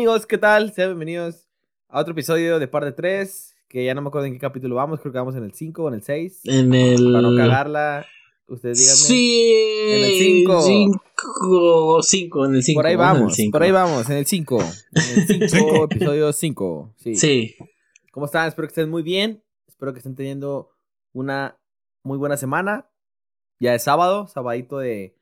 Amigos, ¿qué tal? Sean bienvenidos a otro episodio de Parte 3, que ya no me acuerdo en qué capítulo vamos, creo que vamos en el 5 o en el 6. En el... Para no cagarla, ustedes díganme. Sí. En el cinco. 5. 5, en el 5. Por ahí vamos, por ahí vamos, en el 5. En el 5, episodio 5. Sí. Sí. ¿Cómo están? Espero que estén muy bien. Espero que estén teniendo una muy buena semana. Ya es sábado, sabadito de...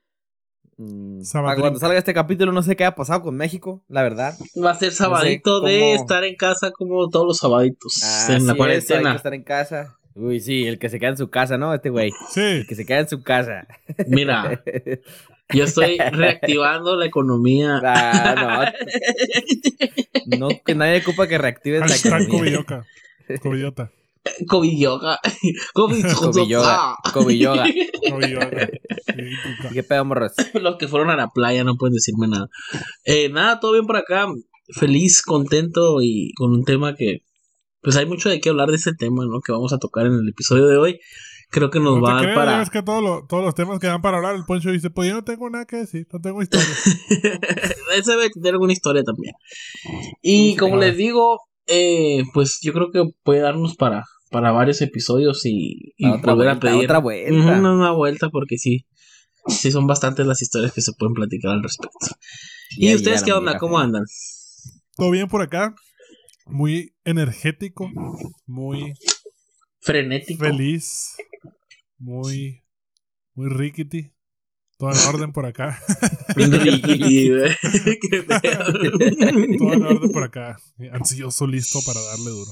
mm, Sabadrín. para cuando salga este capítulo no sé qué ha pasado con México, la verdad. Va a ser sabadito No sé de cómo- estar en casa como todos los sabaditos. en Así es, la hay cuarentena. que estar en casa. Uy, sí, el que se queda en su casa, ¿no? Este güey. Sí, El que se queda en su casa. Mira, yo estoy reactivando la economía. Ah, no, no, que nadie ocupa que reactives la economía. Covillota. COVID yoga. Covilloga. Covilloca. Sí, cuca. ¿Qué pedo, morros? Los que fueron a la playa no pueden decirme nada. Eh, nada, todo bien por acá. Feliz, contento y con un tema que, pues hay mucho de qué hablar de ese tema, ¿no? Que vamos a tocar en el episodio de hoy. Creo que nos No va a para. ves que todos los, todos los temas que dan para hablar, el Poncho dice, pues yo no tengo nada que decir, no tengo historia. Ese debe tener alguna historia también. Y Sí, como les digo, eh, pues yo creo que puede darnos para, para varios episodios y, y volver vuelta, a pedir otra vuelta. Ujú, una, una vuelta porque sí. Sí, son bastantes las historias que se pueden platicar al respecto. ¿Y ustedes qué onda? ¿Cómo andan? Todo bien por acá, muy energético, muy Frenético. feliz, muy, muy rickety. Todo en orden por acá. Feo. Todo en orden por acá. Ansioso, listo para darle duro.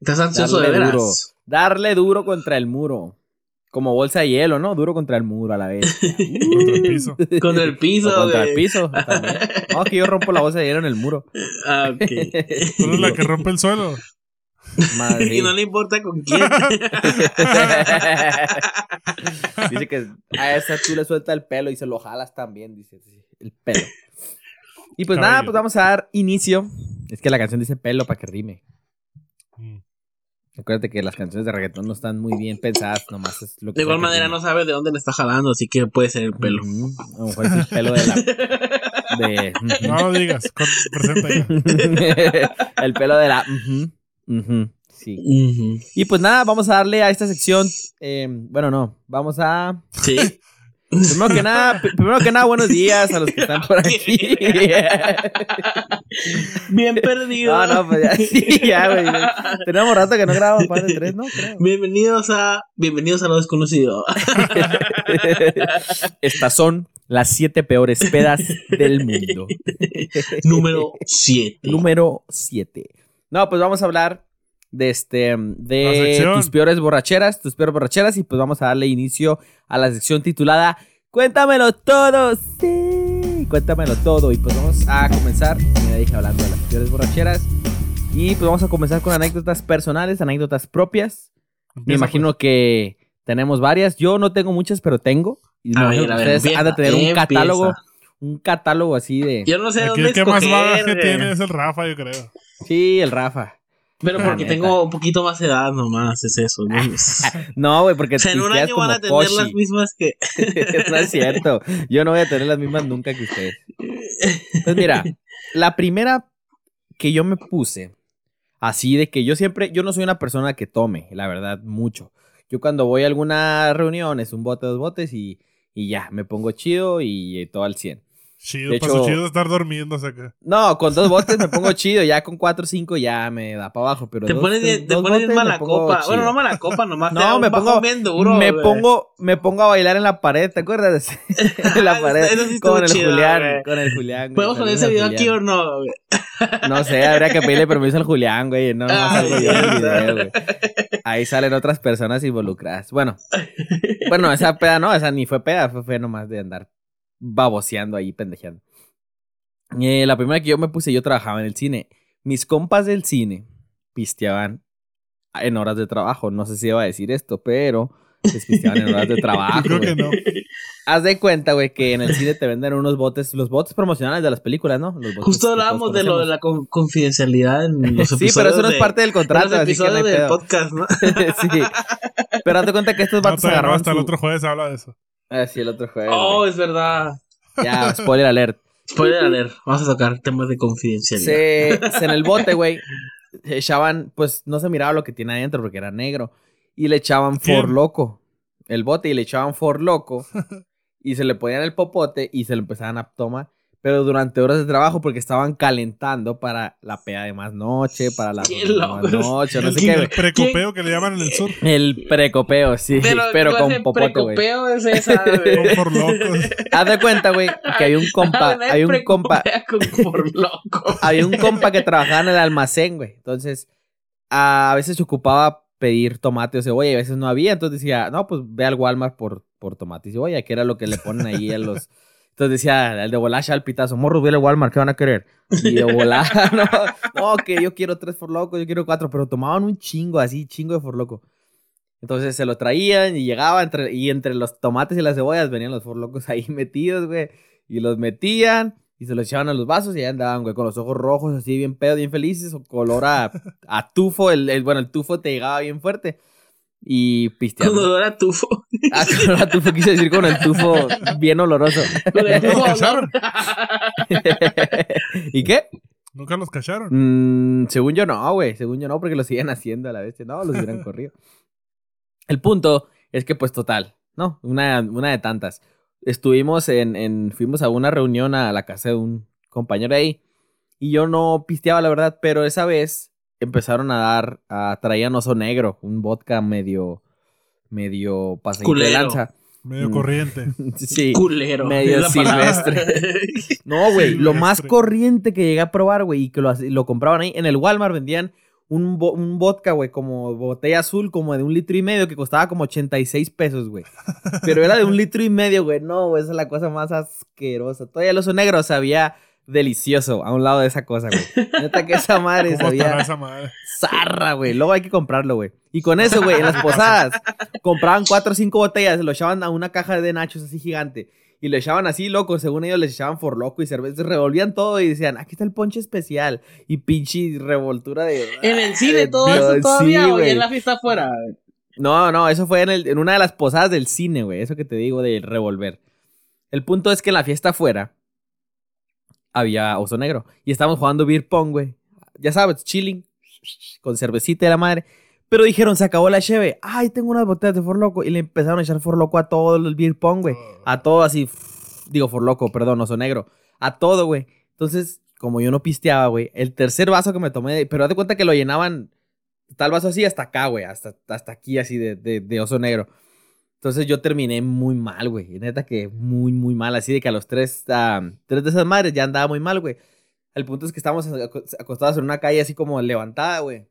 ¿Estás ansioso de Darle veras? duro. Darle duro contra el muro. Como bolsa de hielo, ¿no? Duro contra el muro a la vez. Contra el piso. Con el piso. O contra de- el piso. también. No, que yo rompo la bolsa de hielo en el muro. Ah, ok. Tú eres la que rompe el suelo. Madre. y no le importa con quién. dice que a esa tú le sueltas el pelo y se lo jalas también, dice. El pelo. Y pues nada, pues vamos a dar inicio. Es que la canción dice pelo para que rime. Mm. Acuérdate que las canciones de reggaetón no están muy bien pensadas, nomás es lo que De igual manera no sabe de dónde le está jalando, así que puede ser el pelo. A lo mejor es el pelo de la. De, No lo digas, presenta ya. el pelo de la. sí. Y pues nada, vamos a darle a esta sección. eh, bueno, no, vamos a. Sí. Primero que nada, pr- primero que nada, buenos días a los que están por aquí. Bien perdido. No, no, pues ya, sí, ya, güey. Tenemos rato que no grabamos parte de tres, ¿no? Creo. Bienvenidos a Bienvenidos a lo desconocido. Estas son las siete peores pedas del mundo. Número 7. Número 7. No, pues vamos a hablar de este La de tus peores borracheras, tus peores borracheras y pues vamos a darle inicio a la sección titulada Cuéntamelo todo. Sí, cuéntamelo todo y pues vamos a comenzar, como ya dije hablando de las peores borracheras y pues vamos a comenzar con anécdotas personales, anécdotas propias. Me Empieza, imagino que tenemos varias. Yo no tengo muchas, pero tengo. Y A ver, que a ver, ustedes han de empieza, tener un empieza. catálogo, un catálogo así de Yo no sé pues. Aquí dónde el que más bagaje güey. tiene es el Rafa, yo creo. Sí, el Rafa. Pero porque tengo un poquito más edad nomás, es eso. ¿no? No, güey, porque o sea, en un año van a tener las mismas que... no es cierto. Yo no voy a tener las mismas nunca que ustedes. Pues mira, la primera que yo me puse, así de que yo siempre, yo no soy una persona que tome, la verdad, mucho. Yo cuando voy a alguna reunión es un bote, dos botes y, y ya, me pongo chido y, eh, todo al 100. Chido, De paso hecho- chido estar durmiéndose acá. No, con dos botes me pongo chido, ya con cuatro o cinco ya me da para abajo, pero Te dos- pones te dos pones botes mala copa. Bueno, no mala copa nomás. No, te da un me pongo- bien duro. me pongo, me pongo a bailar en la pared, ¿te acuerdas? en la pared. eso sí estuvo con el chido, Julián, con el Julián. güey, ¿Podemos poner ese video aquí o no? güey? No sé, habría que pedirle permiso al Julián, güey. No, no Ah, sí. video, güey. Ahí salen otras personas involucradas. Bueno, bueno, esa peda no, esa ni fue peda, fue, fue nomás de andar baboseando ahí, pendejeando. Eh, la primera que yo me puse, yo trabajaba en el cine. Mis compas del cine pisteaban en horas de trabajo. No sé si iba a decir esto, pero les pisteaban en horas de trabajo. Creo que no. Haz de cuenta, güey, que en el cine te venden unos botes, los botes promocionales de las películas, ¿no? Los botes Justo hablábamos de lo de la con- confidencialidad en los Sí, episodios. pero eso no es de- parte del en contrato, los así que no episodios del pedo. podcast, ¿no? sí. Pero hazte cuenta que estos No, vatos no, agarraron hasta el su- otro jueves habla de eso. Ah, sí, el otro jueves. Oh, güey. es verdad. Ya, spoiler alert. Spoiler alert, vamos a tocar temas de confidencialidad. Se, se en el bote, güey, echaban, pues no se miraba lo que tiene adentro porque era negro. Y le echaban ¿Quién? for loco. El bote y le echaban for loco. y se le ponían el popote y se lo empezaban a tomar. Pero durante horas de trabajo porque estaban calentando para la pea de más noche, para la de más noche, no sé El qué. güey. precopeo que le llaman en el sur. El precopeo, sí, pero, ¿qué con popote, güey. precopeo es esa, güey? por locos. Haz de cuenta, güey, que hay un compa, Nadie hay un compa, había un compa que trabajaba en el almacén, güey. Entonces, a veces se ocupaba pedir tomate o cebolla y a veces no había. Entonces decía, no, pues ve al Walmart por, por tomate y cebolla, que era lo que le ponen ahí a los. Entonces decía, el de volar al pitazo, morro, ve al Walmart, ¿qué van a querer? Y de volar, no, que yo quiero tres for loco, yo quiero cuatro, pero tomaban un chingo, así, chingo de for loco. Entonces se lo traían y llegaba entre, y entre los tomates y las cebollas venían los for locos ahí metidos, güey. Y los metían y se los echaban a los vasos y ahí andaban, güey, con los ojos rojos, así bien pedo, bien felices, o color a, a tufo. El, el- bueno, el tufo te llegaba bien fuerte. Y pisteando. Cuando era tufo. Ah, color a tufo quise decir con el tufo bien oloroso. Con el ¿Nunca tufo, los cacharon? ¿Y qué? Nunca los cacharon. Mm, según yo no, güey. Según yo no, porque lo siguen haciendo a la vez. No, los hubieran corrido. El punto es que, pues, total, ¿no? Una, una de tantas. Estuvimos en, en. Fuimos a una reunión a la casa de un compañero ahí. Y yo no pisteaba, la verdad, pero esa vez empezaron a dar. A, traían oso negro, un vodka medio. medio pasadito de lanza. Medio Mm. corriente. Sí. Culero. Medio silvestre. No, güey, lo más corriente que llegué a probar, güey, y que lo, lo compraban ahí. En el Walmart vendían un, un vodka, güey, como botella azul, como de un litro y medio, que costaba como 86 pesos, güey. Pero era de un litro y medio, güey. No, güey, esa es la cosa más asquerosa. Todavía el oso negro sabía delicioso a un lado de esa cosa, güey. Neta que esa madre ¿Cómo estará sabía esa madre? zarra, güey. Luego hay que comprarlo, güey. Y con eso, güey, en las posadas, compraban cuatro o cinco botellas, lo echaban a una caja de nachos así gigante. Y lo echaban así, loco. Según ellos, les echaban for loco y cerveza. Revolvían todo y decían, aquí está el ponche especial. Y pinche revoltura de. En el cine de todo Dios, eso todavía, sí, güey. en la fiesta afuera. No, no, eso fue en, el- en una de las posadas del cine, güey. Eso que te digo de revolver. El punto es que en la fiesta afuera había oso negro. Y estábamos jugando beer pong, güey. Ya sabes, chilling. Con cervecita de la madre. Pero dijeron, se acabó la cheve. Ay, tengo unas botellas de Forloco. Y le empezaron a echar Forloco a todo el beer pong, güey. A todo así. Digo, Forloco, perdón, oso negro. A todo, güey. Entonces, como yo no pisteaba, güey. El tercer vaso que me tomé. Pero de cuenta que lo llenaban. Tal vaso así hasta acá, güey. Hasta, hasta aquí, así de, de, de oso negro. Entonces yo terminé muy mal, güey. Neta que muy, muy mal. Así de que a los tres, ah, tres de esas madres ya andaba muy mal, güey. El punto es que estábamos aco- acostados en una calle así como levantada, güey.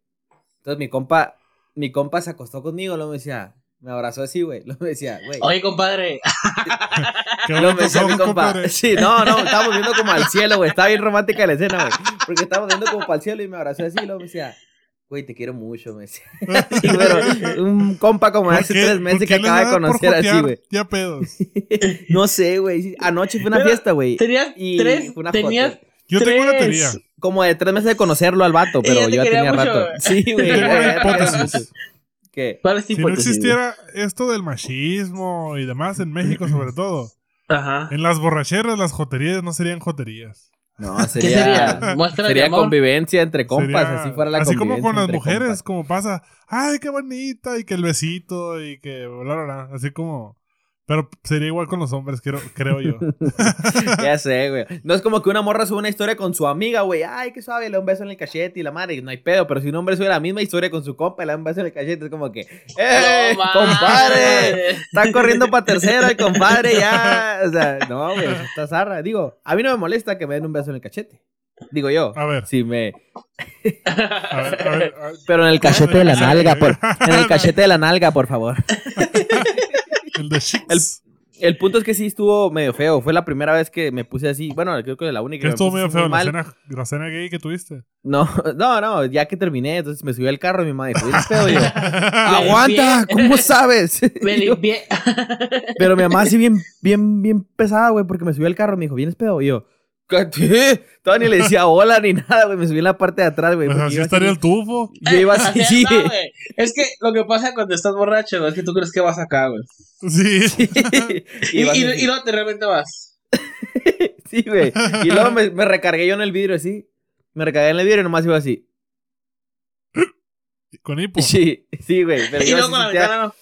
Entonces mi compa, mi compa se acostó conmigo, luego me decía, me abrazó así, güey. Luego me decía, güey. Oye, compadre. Luego me decía mi compa. compadre. Sí, no, no, estábamos viendo como al cielo, güey. Estaba bien romántica la escena, güey. Porque estábamos viendo como para el cielo y me abrazó así, y luego me decía, güey, te quiero mucho, me decía. Sí, pero un compa como de ¿Por hace qué- tres meses que acaba de conocer así, güey. Ya pedos. No sé, güey. Anoche fue una Pero fiesta, güey. Tenías Y tres. fue una Tenías. foto. Yo tengo una Tres. teoría. Como de tres meses de conocerlo al vato, pero yo ya tenía mucho, rato. güey. Sí, güey. Tengo una hipótesis. ¿Qué? ¿Cuál es Si no existiera esto del machismo y demás en México, sobre todo? Ajá. en las borracheras, las joterías no serían joterías. No, ¿Qué sería. sería? Muestra Sería convivencia entre compas, Sería- así fuera la Así como con las mujeres, compas. como pasa, ay, qué bonita, y que el besito, y que bla, bla, bla. Así como. Pero sería igual con los hombres, creo, creo yo. Ya sé, güey. No es como que una morra sube una historia con su amiga, güey. Ay, qué suave, le da un beso en el cachete y la madre. No hay pedo, pero si un hombre sube la misma historia con su compa y le da un beso en el cachete, es como que, ¡eh, No, compadre! Están corriendo para tercera el compadre, ya. O sea, no, güey, está zarra. Digo, a mí no me molesta que me den un beso en el cachete. Digo yo. A ver, Si me. a ver, a ver. a ver. Pero en el cachete de la nalga, por. En el cachete de la nalga, por favor. El de Chicks. El punto es que sí estuvo medio feo. Fue la primera vez que me puse así. Bueno, creo que la única. Que me estuvo medio así feo la cena, la cena gay que tuviste. No, no, no, ya que terminé, entonces me subí al carro y mi mamá dijo, ¿vienes pedo? Y yo, ¡aguanta! ¿Cómo sabes? Yo. Pero mi mamá sí bien, bien, bien pesada, güey, porque me subí al carro y me dijo, ¿vienes pedo? Y yo, ¿qué? Todavía ni le decía hola ni nada, güey, me subí en la parte de atrás, güey. Pues así estaría el tufo. Yo iba así, sí. No. Es que lo que pasa cuando estás borracho, güey, es que tú crees que vas acá, güey. Sí. Y, y, y no te realmente vas. Sí, güey. Y luego me, me recargué yo en el vidrio así. Me recargué en el vidrio y nomás iba así. Con hipo. Sí, sí, güey. Pero Y luego con la ventana.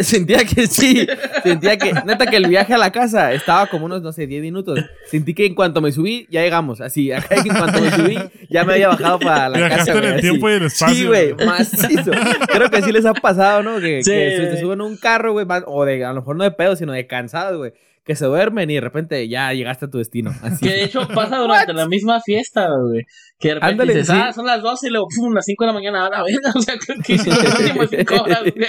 Sentía que sí. Sentía que, neta, que el viaje a la casa estaba como unos, no sé, 10 minutos. Sentí que en cuanto me subí, ya llegamos. Así, acá en cuanto me subí, ya me había bajado para la Viajaste casa. en güey, el así. tiempo y el espacio. Sí, güey, macizo. Creo que sí les ha pasado, ¿no? Que, Sí, que se te suben un carro, güey, o de, a lo mejor no de pedo, sino de cansados, güey. Que se duermen y de repente ya llegaste a tu destino. Así. Que de hecho pasa durante la misma fiesta, güey. Que de repente Ándale, dices, sí. ah, son las 12 y luego, pum, las 5 de la mañana, a la verga. O sea, creo que hice las últimas 5 horas, güey.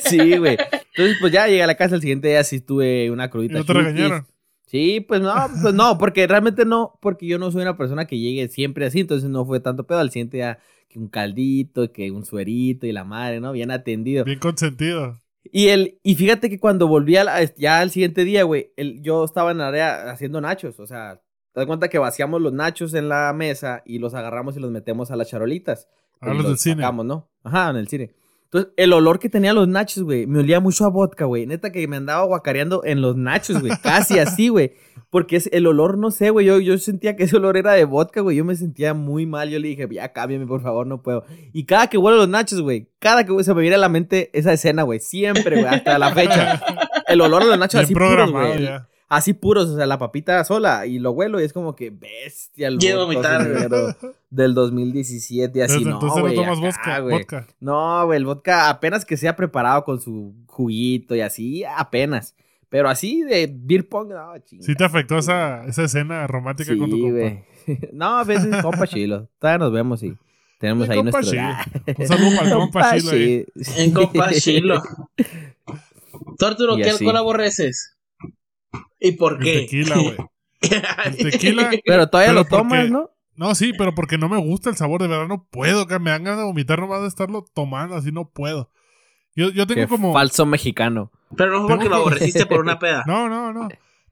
Sí, güey. Entonces, pues ya llegué a la casa el siguiente día, sí tuve una ¿Y crudita. no te regañaron? Sí, pues no, pues no, porque realmente no, porque yo no soy una persona que llegue siempre así, entonces no fue tanto pedo. Al siguiente día, que un caldito, que un suerito y la madre, ¿no? Bien atendido. Bien consentido. Y el, y fíjate que cuando volví a la- ya al siguiente día, güey, el- yo estaba en la área haciendo nachos, o sea, te das cuenta que vaciamos los nachos en la mesa y los agarramos y los metemos a las charolitas. A Y los del cine. sacamos, ¿no? Ajá, en el cine. Entonces, el olor que tenían los nachos, güey, me olía mucho a vodka, güey. Neta que me andaba guacareando en los nachos, güey. Casi así, güey. Porque es el olor, no sé, güey. Yo, yo sentía que ese olor era de vodka, güey. Yo me sentía muy mal. Yo le dije, ya cámbiame, por favor, no puedo. Y cada que huelo los nachos, güey, cada que se me viene a la mente esa escena, güey. Siempre, güey, hasta la fecha. El olor de los nachos Bien así puros, güey. Así puros, o sea, la papita sola. Y lo huelo y es como que bestia el vodka vomitar, del 2017 y así, Desde no, entonces güey, no tomas acá, vodka. güey. vodka. No, güey, el vodka apenas que sea preparado con su juguito y así, apenas. Pero así de beer pong, no, chinga. Sí te afectó esa, esa escena romántica con tu compa. No, a veces compa chilo. Todavía nos vemos y tenemos El ahí compa nuestro... Chilo. Un saludo para el compa Chilo ahí. En compa Chilo. Tú, Arturo, Y ¿qué alcohol aborreces? ¿Y por El qué? tequila, güey. El tequila. Pero todavía Pero lo tomas, porque- ¿no? No, sí, pero porque no me gusta el sabor, de verdad no puedo, que me dan ganas de vomitar nomás de estarlo tomando, así no puedo. Yo, yo tengo Qué como... falso mexicano. Pero no fue porque lo aborreciste por una peda. No, no, no.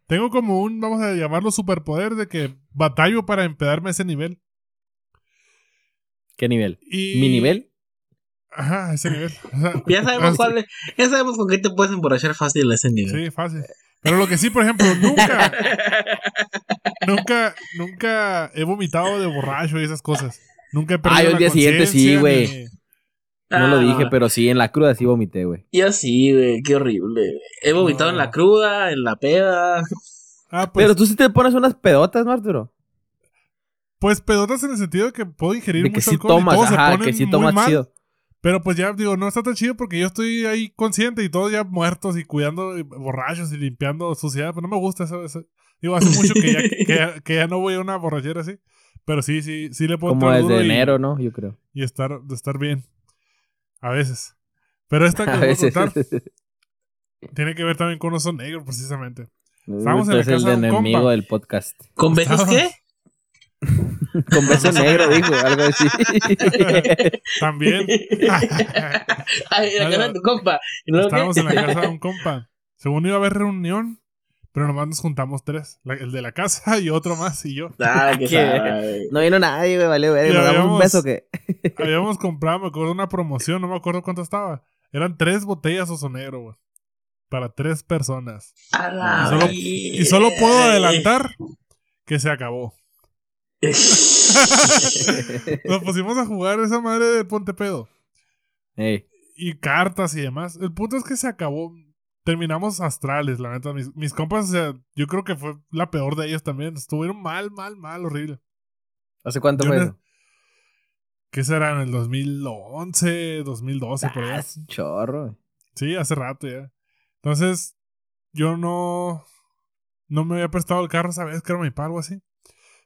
Tengo como un, vamos a llamarlo superpoder de que batallo para empedarme a ese nivel. ¿Qué nivel? Y... ¿Mi nivel? Ajá, ese nivel. O sea, Ya sabemos ah, cuál es- Ya sabemos con qué te puedes emborrachar fácil a ese nivel. Sí, fácil. Pero lo que sí, por ejemplo, nunca, nunca, nunca he vomitado de borracho y esas cosas. Nunca he perdido Ah, yo el día siguiente sí, güey. No lo Ah, dije, pero sí, en la cruda sí vomité, güey. Yo sí, güey, qué horrible. He vomitado No. en la cruda, en la peda. Ah, pues, Pero tú sí te pones unas pedotas, ¿no, Arturo? pues pedotas en el sentido de que puedo ingerir De que mucho sí alcohol y tomas, se ponen que sí muy tomas mal. chido. Pero pues ya digo, no está tan chido porque yo estoy ahí consciente y todos ya muertos y cuidando y borrachos y limpiando suciedad. Pero no me gusta eso. eso. Digo, hace mucho que ya, que, ya, que ya no voy a una borrachera así. Pero sí, sí, sí le puedo Como desde y- enero, ¿no? Yo creo. y estar, de estar bien. A veces. Pero esta que A os voy a veces. contar tiene que ver también con oso negro, precisamente. Estábamos en la es el casa de un enemigo compa. del podcast. ¿Con besos qué? Con beso negro, dijo, algo así. También. Ay, la cara de tu compa. ¿Y luego Estábamos en la casa de un compa. Según iba a haber reunión, pero nomás nos juntamos tres. La- el de la casa y otro más y yo. Ah. No vino nadie, güey, vale, güey. Nos damos un habíamos- beso que. Habíamos comprado, me acuerdo, una promoción, no me acuerdo cuánto estaba. Eran tres botellas oso negro, güey. Para tres personas. A Y solo- Y solo puedo adelantar que se acabó. Nos pusimos a jugar esa madre del Ponte Pedo. Ey, Y cartas y demás. El punto es que se acabó. Terminamos astrales, la neta. Mis, mis compas, o sea, yo creo que fue la peor de ellos también. Estuvieron mal, mal, mal, horrible. ¿Hace cuánto Yo fue eso? ¿Qué será? ¿En el 2011, 2012, por Ah, allá? es un chorro. Sí, hace rato ya. Entonces, yo no. No me había prestado el carro esa vez, que era mi pago así.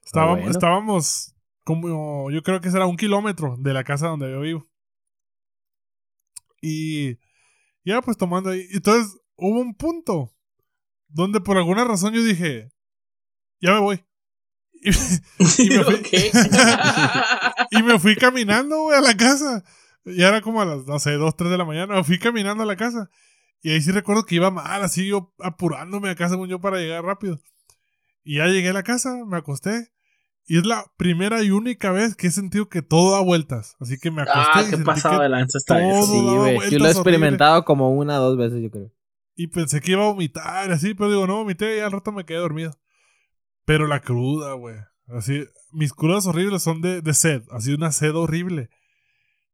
Estábamos, bueno. estábamos como. Yo creo que será un kilómetro de la casa donde yo vivo. Y. Ya, pues tomando ahí. Entonces, hubo un punto donde por alguna razón yo dije. Ya me voy. Y, y me fui, y me fui caminando, güey, a la casa. Ya era como a las, no sé, 2, 3 de la mañana. Me fui caminando a la casa. Y ahí sí recuerdo que iba mal, así yo apurándome acá, según yo, para llegar rápido. Y ya llegué a la casa, me acosté. Y es la primera y única vez que he sentido que todo da vueltas. Así que me acosté Ah, y qué pasado de lanza está todo- eso. Sí, güey. Yo lo he horrible. experimentado como una o dos veces, yo creo. Y pensé que iba a vomitar, así, pero digo, no vomité y al rato me quedé dormido. Pero la cruda, güey. Así, mis crudas horribles son de, de sed. Así una sed horrible.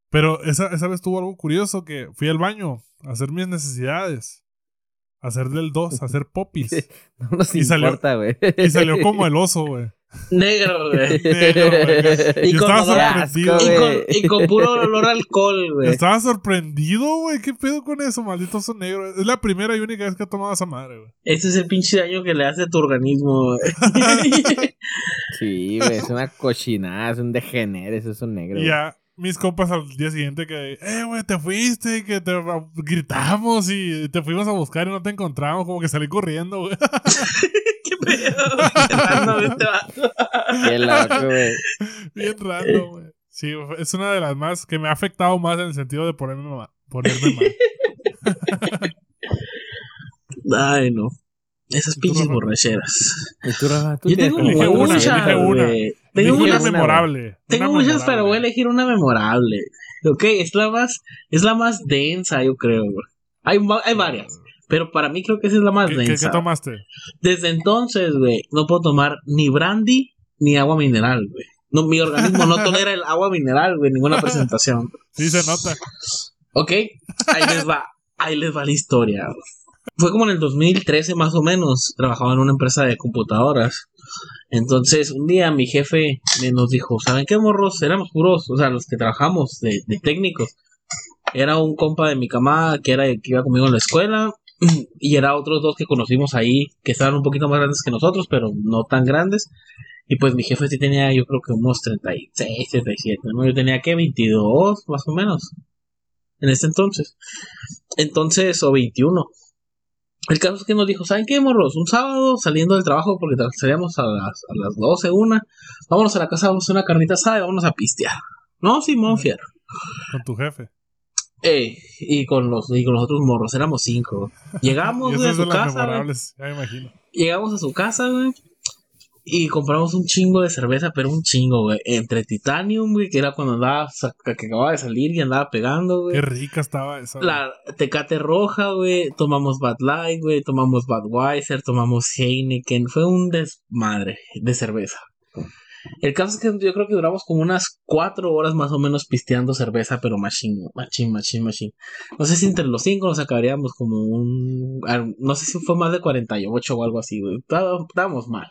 Pero esa, esa vez tuvo algo curioso que fui al baño a hacer mis necesidades. A hacer del 2, a hacer popis. No nos Y salió- importa, güey. Y salió como el oso, güey. Negro, güey. Negro, güey. Y con olor sorprendido. asco, Y con, y con puro olor a alcohol, güey. estaba sorprendido, güey. ¿Qué pedo con eso, maldito oso negro? Es la primera y única vez que he tomado esa madre, güey. Ese es el pinche daño que le hace a tu organismo, güey. Sí, güey, es una cochinada, es un degenere, eso es un negro. Ya mis compas al día siguiente que, eh, güey, te fuiste, que te gritamos y te fuimos a buscar y no te encontramos, como que salí corriendo, güey. ¿Qué pedo? Qué random este. Qué loco, güey. Bien random, güey. Sí, es una de las más que me ha afectado más en el sentido de ponerme, ma- ponerme mal. Ay, no. Esas ¿Y tú, pinches Rafa? borracheras. ¿Y tú? ¿Tú Yo tengo elige una, muchas, elige una. Tengo una, memorable. tengo una muchas, pero voy a elegir una memorable. Ok, es la más, es la más densa, yo creo, güey. Hay, hay varias, pero para mí creo que esa es la más ¿Qué, densa. qué tomaste? Desde entonces, güey, no puedo tomar ni brandy ni agua mineral, güey. No, mi organismo no tolera el agua mineral, güey, ninguna presentación. Sí, se nota. Ok, ahí les va, ahí les va la historia. güey. Fue como en el 2013 más o menos, trabajaba en una empresa de computadoras. Entonces, un día mi jefe me nos dijo, ¿saben qué, morros? Éramos puros, o sea, los que trabajamos de, de técnicos. Era un compa de mi camada que era que iba conmigo en la escuela y era otros dos que conocimos ahí que estaban un poquito más grandes que nosotros, pero no tan grandes. Y pues mi jefe sí tenía, yo creo que unos 36, 37, ¿no? Yo tenía que 22, más o menos, en ese entonces. Entonces, o 21. El caso es que nos dijo, ¿saben qué, morros? Un sábado saliendo del trabajo, porque salíamos a las, a las 12, una, vámonos a la casa, vamos a hacer una carnita asada y vámonos a pistear. No, Simón Fierro. Con tu jefe. Eh, y con los y con los otros morros, éramos cinco. Llegamos, güey, a su casa, güey. memorables, ya me imagino. Llegamos a su casa, güey. Y compramos un chingo de cerveza, pero un chingo, güey. Entre Titanium, güey, que era cuando andaba, que acababa de salir y andaba pegando, güey. Qué rica estaba esa. güey. La Tecate Roja, güey. Tomamos Bad Light, güey. Tomamos Budweiser, tomamos Heineken. Fue un desmadre de cerveza. El caso es que yo creo que duramos como unas cuatro horas más o menos pisteando cerveza, pero machine, machine, machine, machine. No sé si entre los cinco nos acabaríamos como un... No sé si fue más de 48 o algo así, güey. Estábamos mal.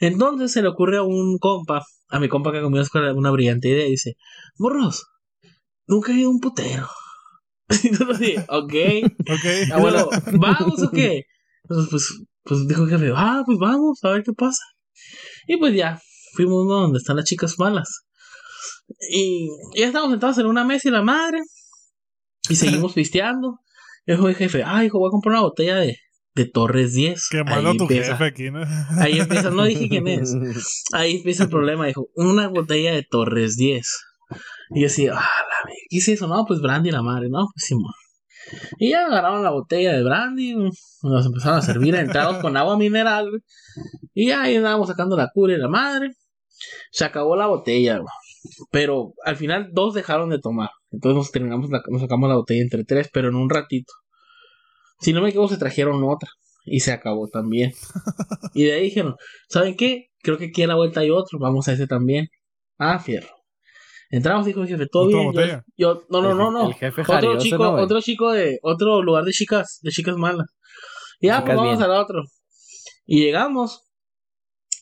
Entonces se le ocurre a un compa, a mi compa que escuela, una brillante idea. y Dice, morros, nunca he ido a un putero. Y nosotros así, ok. Ok. Bueno, ¿vamos o qué? Entonces, pues, pues dijo el jefe, ah, pues vamos, a ver qué pasa. Y pues ya, fuimos uno donde están las chicas malas. Y ya estábamos sentados en una mesa y la madre. Y seguimos pisteando. Y dijo el jefe, ah, hijo, voy a comprar una botella de, de Torres 10. Quemando Ahí a tu empieza- jefe aquí, ¿no? Ahí empieza, no dije quién es. Ahí empieza el problema, dijo, una botella de Torres 10. Y yo así, ah, la ver- ¿qué es eso? No, pues brandy la madre, no, pues Simón. Y ya agarraron la botella de brandy, nos empezaron a servir entrados con agua mineral. Y ahí andábamos sacando la cura y la madre. Se acabó la botella. Pero al final dos dejaron de tomar. Entonces nos terminamos la- nos sacamos la botella entre tres, pero en un ratito. Si no me equivoco, se trajeron otra. Y se acabó también. Y de ahí dijeron, ¿saben qué? Creo que aquí a la vuelta hay otro, vamos a ese también. Ah, fierro. Entramos, dijo el jefe, todo ¿Otra bien. Yo, no, no, no, no. El jefe Otro jarioso, chico, otro chico de otro lugar de chicas, de chicas malas. Y ya, pues Chicas vamos bien. al otro. Y llegamos.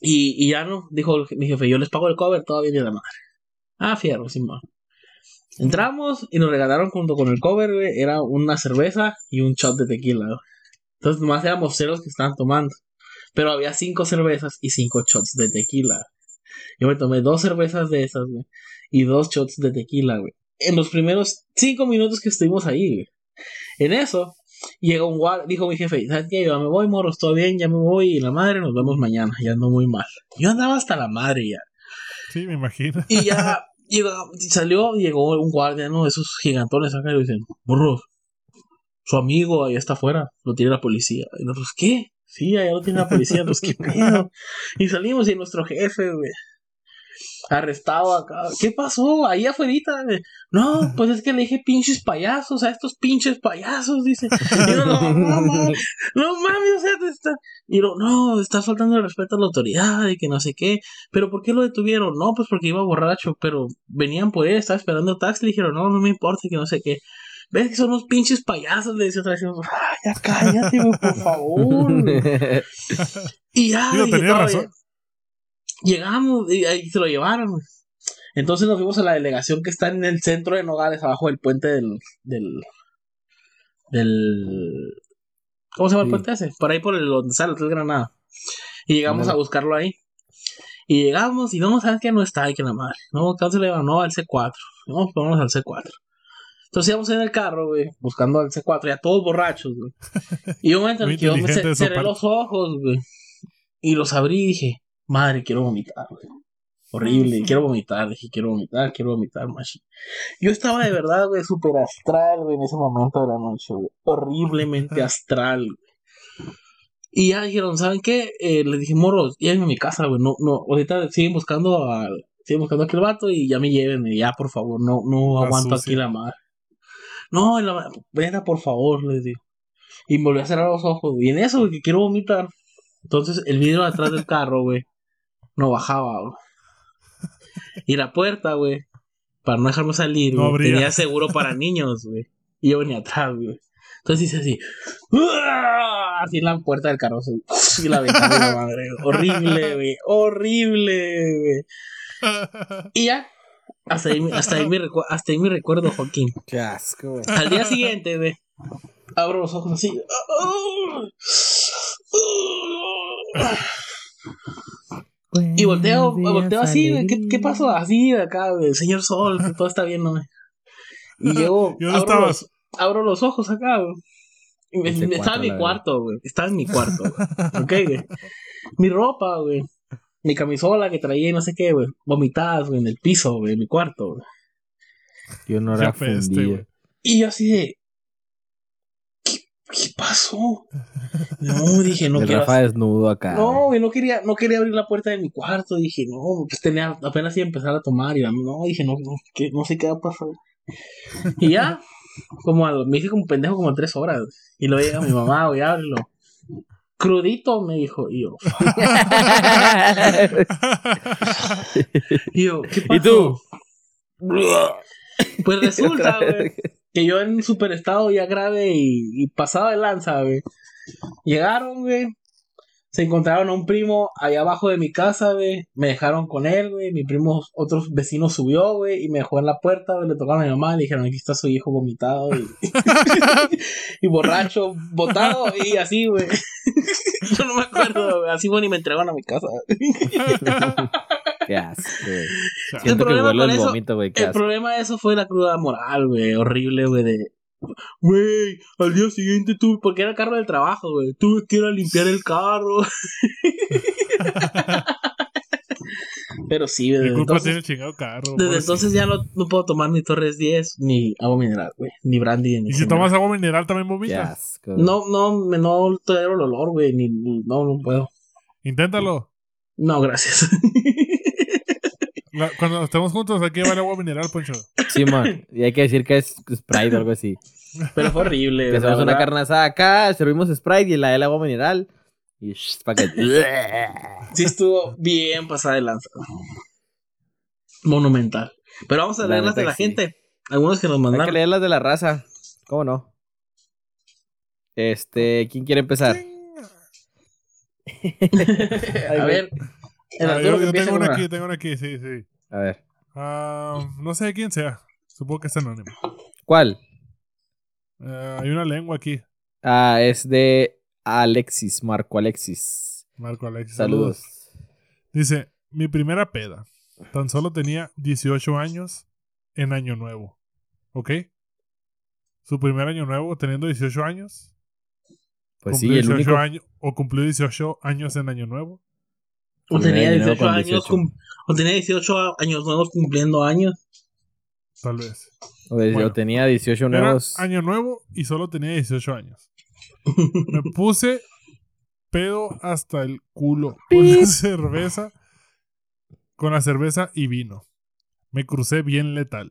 Y, ya no, dijo mi jefe, yo les pago el cover, todo bien de la madre. Ah, fierro, Simón. Entramos y nos regalaron junto con el cover, güey, era una cerveza y un shot de tequila, güey. Entonces nomás éramos ceros que estaban tomando. Pero había cinco cervezas y cinco shots de tequila. Yo me tomé dos cervezas de esas, güey. Y dos shots de tequila, güey. En los primeros cinco minutos que estuvimos ahí, güey. En eso, llegó un guardia, dijo mi jefe, ¿sabes qué? Yo me voy, morros, todo bien, ya me voy. Y la madre, nos vemos mañana. Ya ando muy mal. Yo andaba hasta la madre ya. Sí, me imagino. Y ya llegó, salió, llegó un guardia, ¿no? Esos gigantones acá y le dicen, morros, su amigo ahí está afuera, lo tiene la policía. Y nosotros, ¿qué? Sí, allá lo tiene la policía, pues qué pedo. Y salimos y nuestro jefe, güey. Arrestado acá. ¿Qué pasó? Ahí afuera. No, pues es que le dije pinches payasos a estos pinches payasos, dice. Y yo, no, no, mames, no mames, o sea, te está... Y yo, no, está faltando el respeto a la autoridad y que no sé qué. Pero ¿por qué lo detuvieron? No, pues porque iba borracho, pero venían por él, estaba esperando taxi, le dijeron, no, no me importa, que no sé qué. ¿Ves que son unos pinches payasos? Le decía otra vez, "Ay, ya cállate, por favor. y ya, Digo, dije, tenía "No, razón. Ya". Llegamos y ahí se lo llevaron. Entonces nos fuimos a la delegación que está en el centro de Nogales, abajo del puente del. del. del ¿Cómo se llama el puente ese? Por ahí por el donde sale el Hotel Granada. Y llegamos a buscarlo ahí. Y llegamos y no, ¿sabes que No está ahí, que la madre. No, ¿cuándo se le va? No, al C4. No, pues vámonos al C4. Entonces íbamos en el carro, güey, buscando al C4, ya todos borrachos, güey. Y un momento en el que yo me cerré los ojos, güey. Y los abrí y dije, madre, quiero vomitar, güey. Horrible, quiero vomitar, dije, quiero vomitar, quiero vomitar, machi. Yo estaba de verdad, güey, súper astral, güey, en ese momento de la noche, güey. Horriblemente astral, güey. Y ya dijeron, ¿saben qué? Eh, les dije, morros, llévenme a mi casa, güey. No, no, ahorita siguen buscando al, siguen buscando a aquel vato y ya me lleven, ya, por favor, no, no aguanto aquí la madre. No, la, venga, por favor, les digo. Y me volví a cerrar los ojos, güey. Y en eso, güey, que quiero vomitar. Entonces, el vidrio de atrás del carro, güey, no bajaba, güey. Y la puerta, güey, para no dejarme salir, No güey, tenía seguro para niños, güey. Y yo venía atrás, güey. Entonces hice así. ¡Uah! Así en la puerta del carro. así, Y la ventana de la madre. Horrible, güey. Horrible, güey. Y ya. Hasta ahí, hasta, ahí mi recu- hasta ahí mi recuerdo, Joaquín. Qué asco, güey. Al día siguiente, güey. Abro los ojos así. Y volteo, volteo así, güey. ¿Qué, ¿Qué pasó? Así, de acá, güey. Señor Sol, que todo está bien, ¿no? güey? Y llego. ¿Y dónde abro estabas? Los, abro los ojos acá, güey. Y me- estaba en mi cuarto, güey. Estaba en mi cuarto, güey. Ok, güey. Mi ropa, güey. Mi camisola que traía y no sé qué, güey. Vomitadas, güey, en el piso, güey, en mi cuarto, güey. Yo no Qué era fundido. güey. Y yo así de. ¿Qué, pasó? No, dije, no el quiero. Rafa desnudo acá. No, güey. no quería, no quería abrir la puerta de mi cuarto. Dije, no, pues tenía, apenas iba a empezar a tomar. Y no, dije, no, no, que, no sé qué va a pasar. Y ya, como a, me hice como pendejo como tres horas. Y luego llega mi mamá, güey, ábrelo. Crudito, me dijo. Y yo, y yo ¿qué pasó? ¿Y tú? Pues resulta, güey, que yo en super estado ya grave y, y pasado de lanza, güey. Llegaron, güey. Se encontraron a un primo allá abajo de mi casa, güey. Me dejaron con él, güey. Mi primo, otro vecino subió, güey, y me dejó en la puerta, güey. Le tocaron a mi mamá, le dijeron, aquí está su hijo vomitado y, y borracho, botado y así, güey. Yo no me acuerdo, güey. Así, bueno, y me entregaron a mi casa. Qué asco, güey. Chale. Siento que problema huele con el eso- vómito, güey. Qué El asco. problema de eso fue la cruda moral, güey. Horrible, güey. De. Güey, al día siguiente tuve. Porque era el carro del trabajo, güey. Tuve que ir a limpiar el carro. Pero sí, Desde entonces, tiene el chingado carro. desde entonces ya no, no puedo tomar ni Torres 10, ni agua mineral, güey. Ni brandy, ni. Y si tomas agua mineral también vomitas. No, no, me no tolero el olor, güey. Ni, ni- no, no puedo. Inténtalo. No, gracias. La- cuando estemos juntos hay que llevar agua mineral, Poncho. Sí, man. Y hay que decir que es Sprite o algo así. Pero fue horrible, Que hacemos una carne asada acá, servimos Sprite y la del agua mineral. Y shh, pa' que... Sí estuvo bien pasada de lanza. Monumental. Pero vamos a leer las de la sí. gente. Algunos que nos Hay que mandaron. leer las de la raza. ¿Cómo no? Este, ¿quién quiere empezar? a ver. Ah, yo tengo una aquí, tengo una aquí, sí, sí. A ver. Ah, no sé de quién sea. Supongo que es anónimo. ¿Cuál? Ah, hay una lengua aquí. Ah, es de Alexis, Marco Alexis. Marco Alexis. Saludos. Saludos. Dice, mi primera peda. Tan solo tenía 18 años en Año Nuevo. ¿Ok? Su primer Año Nuevo teniendo 18 años. Pues sí, el 18 único. años, o cumplió 18 años en Año Nuevo. O tenía Primer año 18 con años. 18. cum- O tenía 18 años nuevos cumpliendo años. Tal vez. O de- Bueno. o tenía 18 Era nuevos. año nuevo y solo tenía 18 años. Me puse pedo hasta el culo con la cerveza con la cerveza y vino. Me crucé bien letal.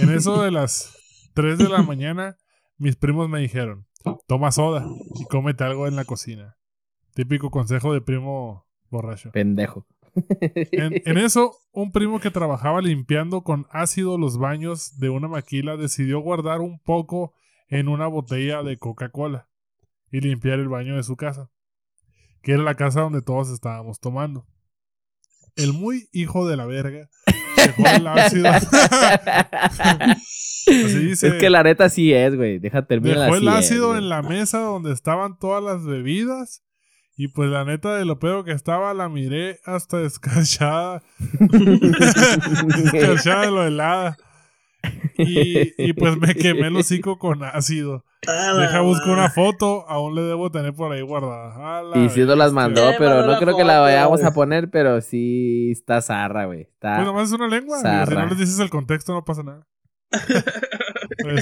En eso de las 3 de la mañana, mis primos me dijeron, toma soda y cómete algo en la cocina. Típico consejo de primo borracho. Pendejo. En, en eso, un primo que trabajaba limpiando con ácido los baños de una maquila decidió guardar un poco en una botella de Coca-Cola y limpiar el baño de su casa, que era la casa donde todos estábamos tomando. El muy hijo de la verga dejó el ácido. Así dice, Es que la neta sí es, güey. Deja terminar dejó el es, ácido en la mesa donde estaban todas las bebidas. Y pues la neta de lo pedo que estaba, la miré hasta descarchada. descarchada de lo helada. Y, y pues me quemé el hocico con ácido. A la Deja buscar una foto, aún le debo tener por ahí guardada. Y sí nos las mandó, pero no creo que la vayamos a poner, pero sí está zarra, güey. Está... Pues nomás es una lengua. si no les dices el contexto, no pasa nada.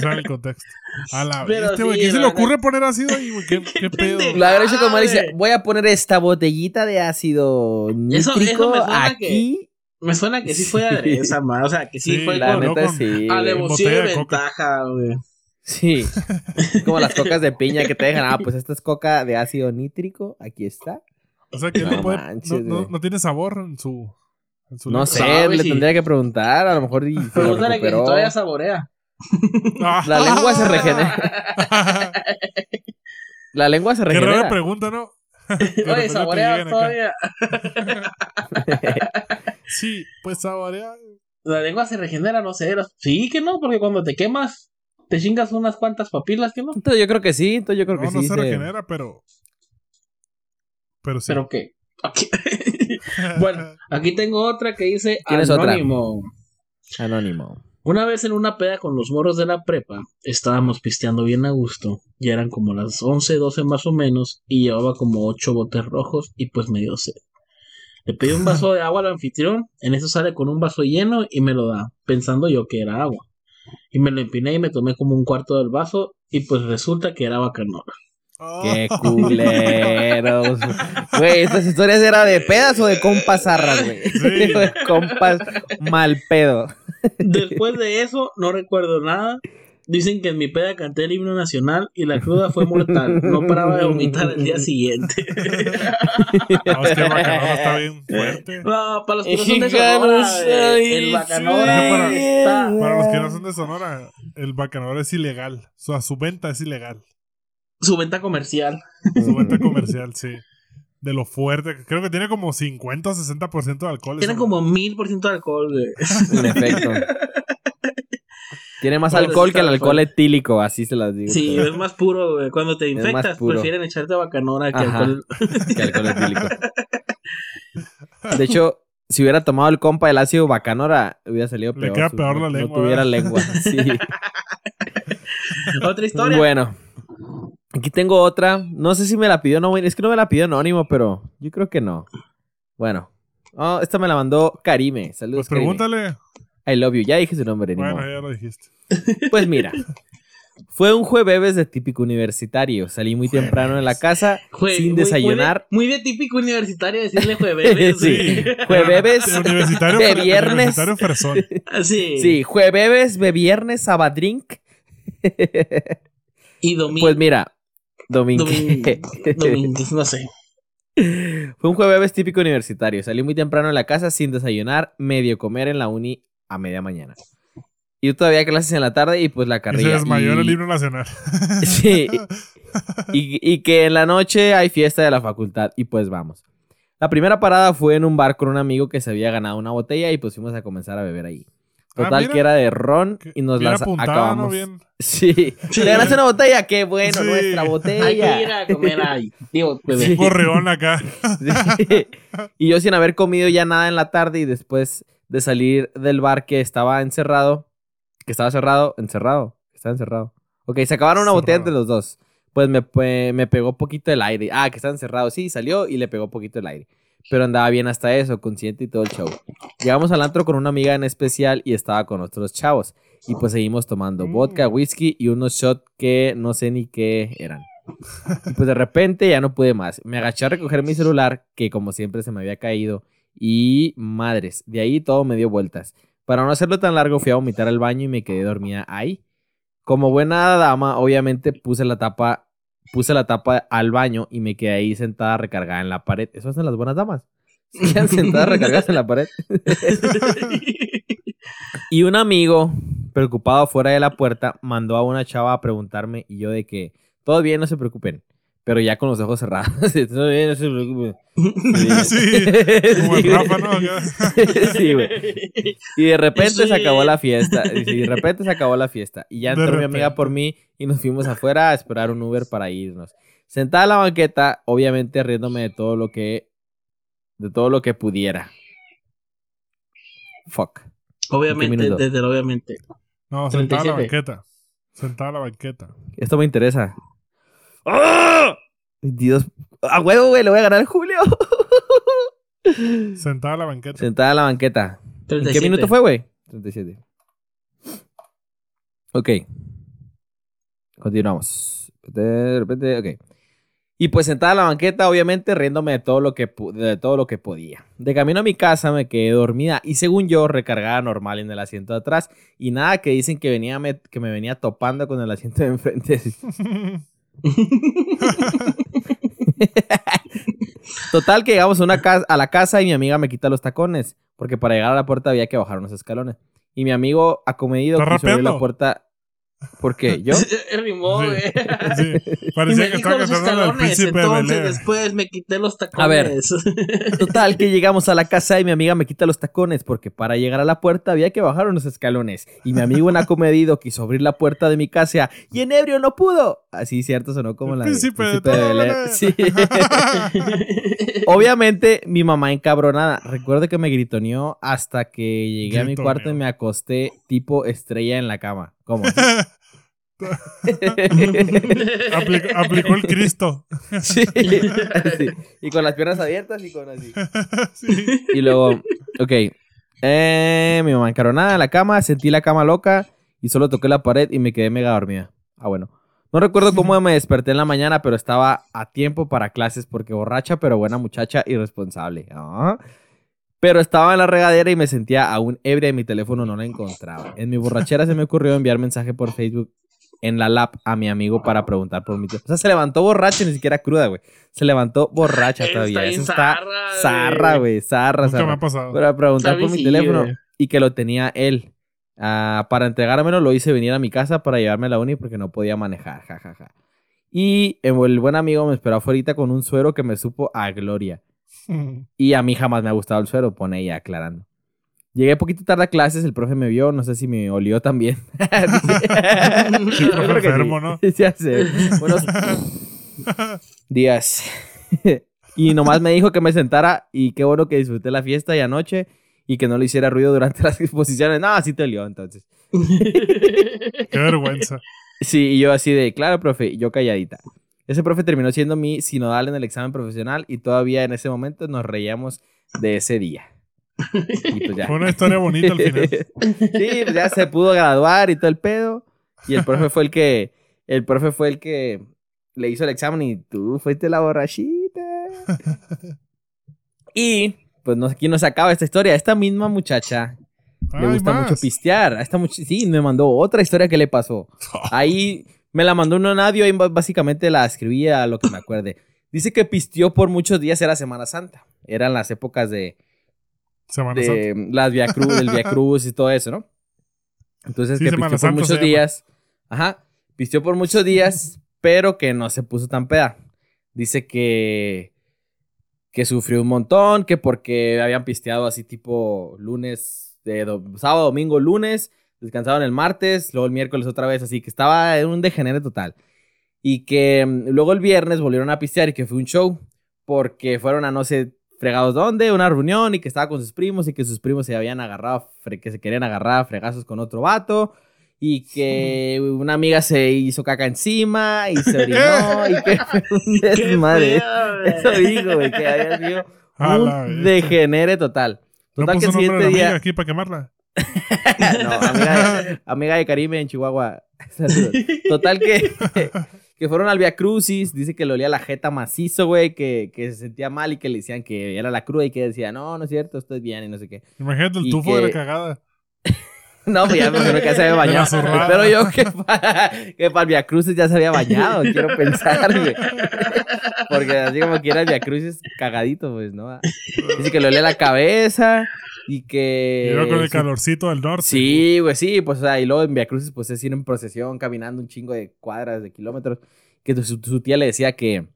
Saben el contexto. A la Pero bestia, güey. sí, ¿Quién se la le ocurre poner ácido ahí, güey? ¿Qué, qué pedo? Lo habrá hecho como dice, voy a poner esta botellita de ácido Eso- nítrico eso me suena aquí. Me suena que sí fue Sí. adresa, man. O sea, que sí, Sí, fue La neta con- sí. alevosía botella y de ventaja, güey. Sí. Como las cocas de piña que te dejan. Ah, pues esta es coca de ácido nítrico. Aquí está. O sea, que No no, puede, manches, no, no tiene sabor en su. No sé, sabe le si- tendría que preguntar. A lo mejor y se lo Pregúntale que si todavía saborea. Ah. La lengua se regenera. La lengua se Qué rara regenera. pregunta, ¿no? Oye, saborea todavía. Sí, pues saborea. La lengua se regenera, no sé. Sí, que no, porque cuando te quemas, te chingas unas cuantas papilas, que no. Entonces yo creo que sí. Entonces yo creo No, que no sí. se se- regenera, pero. Pero sí. Pero qué. Aquí- bueno, aquí tengo otra que dice ¿Tienes otra? Anónimo. Anónimo. Una vez en una peda con los moros de la prepa, estábamos pisteando bien a gusto, ya eran como las 11, 12 más o menos, y llevaba como 8 botes rojos y pues me dio sed. Le pedí un vaso de agua al anfitrión, en eso sale con un vaso lleno y me lo da, pensando yo que era agua. Y me lo empiné y me tomé como un cuarto del vaso y pues resulta que era bacanora. Oh. Qué culeros. Güey, estas historias eran de pedas o de compas zarras, güey. Sí. De compas mal pedo. Después de eso, no recuerdo nada. Dicen que en mi peda canté el himno nacional y la cruda fue mortal. No paraba de vomitar el día siguiente. No, es que el bacanora está bien fuerte. No, para los que no son de Sonora, el bacanora Para- está... Para los que no son de Sonora, el bacanora es ilegal. O sea, su venta es ilegal. Su venta comercial. Su venta comercial, sí. De lo fuerte. Creo que tiene como 50 o 60% de alcohol. Tiene como mil por ciento de alcohol, güey. En efecto. Tiene más Bueno, alcohol que el alcohol fuerte. etílico, así se las digo. Sí, es más puro, güey. Cuando te infectas, prefieren echarte bacanora que Ajá. alcohol. que alcohol etílico. De hecho, si hubiera tomado el compa el ácido bacanora, hubiera salido Le peor. queda su- peor no- la no lengua, tuviera ¿verdad? lengua. Sí. Otra historia. Bueno. Aquí tengo otra. No sé si me la pidió, no, es que no me la pidió anónimo, pero yo creo que no. Bueno. Oh, esta me la mandó Karime. Saludos, Pues Karime. pregúntale. I love you. Ya dije su nombre. Bueno, ya lo dijiste. Pues mira. Fue un jueves de típico universitario. Salí muy temprano de la casa sin muy- desayunar. Muy de, muy de típico universitario decirle jueves. Sí. Jueves De universitario, de de viernes. universitario fresón. Sí. Sí, jueves, de viernes, sabadrink. Y domingo. Pues mira, domingo. Domingo, no sé. Fue un jueves típico universitario. Salí muy temprano de la casa sin desayunar, medio comer en la uni a media mañana. Y yo todavía clases en la tarde y pues la Y se desmayó en y- el himno nacional. Sí. Y, y que en la noche hay fiesta de la facultad y pues vamos. La primera parada fue en un bar con un amigo que se había ganado una botella y pues fuimos a comenzar a beber ahí. Ah, Total mira. que era de ron Que- y nos las apuntada, ¿no? acabamos. Bien. Sí. Sí. ¿Te ganaste una botella? ¡Qué bueno! Sí. Nuestra Hay botella. que ir a comer ahí. Digo, bebé. Sí. Gorreón acá. Sí. Y yo sin haber comido ya nada en la tarde y después de salir del bar que estaba encerrado, que estaba cerrado, encerrado, que estaba encerrado. Ok, se acabaron una botella entre los dos. Pues me, me pegó poquito el aire. Ah, que estaba encerrado. Sí, salió y le pegó poquito el aire. Pero andaba bien hasta eso, consciente y todo el show. Llegamos al antro con una amiga en especial y estaba con otros chavos. Y pues seguimos tomando Mm. vodka, whisky y unos shots que no sé ni qué eran. Y pues de repente ya no pude más. Me agaché a recoger mi celular, que como siempre se me había caído, Y madres, de ahí todo me dio vueltas. Para no hacerlo tan largo, fui a vomitar al baño y me quedé dormida ahí. Como buena dama, obviamente puse la tapa, puse la tapa al baño y me quedé ahí sentada recargada en la pared. Eso hacen las buenas damas. Se quedan sentadas recargadas en la pared. y un amigo, preocupado fuera de la puerta, mandó a una chava a preguntarme y yo de que todo bien, no se preocupen. Pero ya con los ojos cerrados. todo bien, no se preocupen. Sí, como el Rafa. ¿no? Sí, güey. Y de repente Sí. se acabó la fiesta. Y de repente se acabó la fiesta. Y ya entró mi amiga por mí y nos fuimos afuera a esperar un Uber para irnos. Sentada en la banqueta, obviamente riéndome de todo lo que. de todo lo que pudiera. Fuck. Obviamente, desde el obviamente. No, sentada en la 37. banqueta. Sentada en la banqueta. Esto me interesa. ¡Ah! Dios. A huevo, güey, le voy a ganar a Julio. Sentada en la banqueta. Sentada en la banqueta. ¿En 37. qué minuto fue, güey? 37. Ok. Continuamos. De repente, ok. Y pues sentada en la banqueta, obviamente, riéndome de todo lo que, de todo lo que podía. De camino a mi casa me quedé dormida y según yo recargada normal en el asiento de atrás. Y nada que dicen que, venía me- que me venía topando con el asiento de enfrente. Total que llegamos a, una casa, a la casa y mi amiga me quita los tacones. Porque para llegar a la puerta había que bajar unos escalones. Y mi amigo acomedido ¿Estás quiso abrir la puerta. ¿Por qué? ¿Yo? Rimó, Sí. güey. Sí, Y parecía me que dijo estaba los cantando escalones, príncipe de entonces después me quité los tacones. A ver. Total que llegamos a la casa y mi amiga me quita los tacones. Porque para llegar a la puerta había que bajar unos escalones. Y mi amigo en acomedido quiso abrir la puerta de mi casa. Y en ebrio no pudo. Así cierto, sonó como El la príncipe de Príncipe todo Belén. Belén. Sí. Obviamente, mi mamá encabronada. Recuerdo que me gritoneó hasta que llegué a mi cuarto y me acosté tipo estrella en la cama. ¿Cómo? aplicó, aplicó el Cristo. sí. Y con las piernas abiertas y con así. Sí. Y luego, ok. Eh, mi mamá encabronada en la cama, sentí la cama loca y solo toqué la pared y me quedé mega dormida. Ah, bueno. No recuerdo cómo me desperté en la mañana, pero estaba a tiempo para clases porque borracha, pero buena muchacha y responsable. Ah. Pero estaba en la regadera y me sentía aún ebria y mi teléfono no la encontraba. En mi borrachera se me ocurrió enviar mensaje por Facebook en la lap a mi amigo para preguntar por mi teléfono. O sea, se levantó borracha, ni siquiera cruda, güey. Se levantó borracha Está todavía. Eso está zarra, zarra, güey. Zarra, Nunca me zarra. ha pasado. Para preguntar por mi teléfono y que lo tenía él. Ah, para entregármelo lo hice venir a mi casa para llevarme a la uni porque no podía manejar, jajaja. Y el buen amigo me esperó afuera con un suero que me supo a gloria. Y a mí jamás me ha gustado el suero, pone ella aclarando. Llegué poquito tarde a clases, el profe me vio, no sé si me olió también. Yo creo que sí. enfermo, ¿no? Sé. Buenos días. y nomás me dijo que me sentara y qué bueno que disfruté la fiesta y anoche y que no le hiciera ruido durante las exposiciones. No, así te olió entonces. Qué vergüenza. Sí, y yo así de, claro, profe, yo calladita. Ese profe terminó siendo mi sinodal en el examen profesional y todavía en ese momento nos reíamos de ese día. Pues ya. Fue una historia bonita al final. sí, pues ya se pudo graduar y todo el pedo. Y el profe fue el que, el profe fue el que le hizo el examen y tú fuiste la borrachita. Y pues no, aquí no se acaba esta historia. Esta misma muchacha le gusta más. mucho pistear. A esta much- sí, me mandó otra historia que le pasó. Ahí me la mandó un audio y básicamente la escribí a lo que me acuerde. Dice que pisteó por muchos días, era Semana Santa. Eran las épocas de, Semana Santa. las Via Cruz, del Via Cruz y todo eso, ¿no? Entonces Sí, que Semana pisteó por Santa se muchos días. Ajá. Pisteó por muchos días, pero que no se puso tan peda. Dice que que sufrió un montón, que porque habían pisteado así tipo lunes, de do- sábado, domingo, lunes, descansaron el martes, luego el miércoles otra vez, así que estaba en un degenere total. Y que mm, luego el viernes volvieron a pistear y que fue un show, porque fueron a no sé fregados dónde, una reunión y que estaba con sus primos y que sus primos se habían agarrado, que se querían agarrar a fregazos con otro vato. Y que una amiga se hizo caca encima y se orinó y que fue un desmadre. Eso digo, güey, que había sido un degenere total. No Total que el nombre de siguiente la amiga día. aquí para quemarla. no, amiga, amiga de Karime en Chihuahua. Saludos. Total que que fueron al Via Crucis, dice que le olía la jeta macizo, güey, que, que se sentía mal y que le decían que era la cruda y que decía, no, no es cierto, estoy bien y no sé qué. Imagínate el Y tufo de la cagada. No, pues ya me imagino que ya se había bañado. Pero yo que para, que para el Via Crucis ya se había bañado, quiero pensar, güey. Porque así como que era el Via Crucis cagadito, pues, ¿no? Dice que le olía la cabeza y que... Iba con el calorcito del norte. Sí, güey, sí, pues, o sea, y luego en Via Crucis, pues, es ir en procesión, caminando un chingo de cuadras, de kilómetros, que su, su tía le decía que,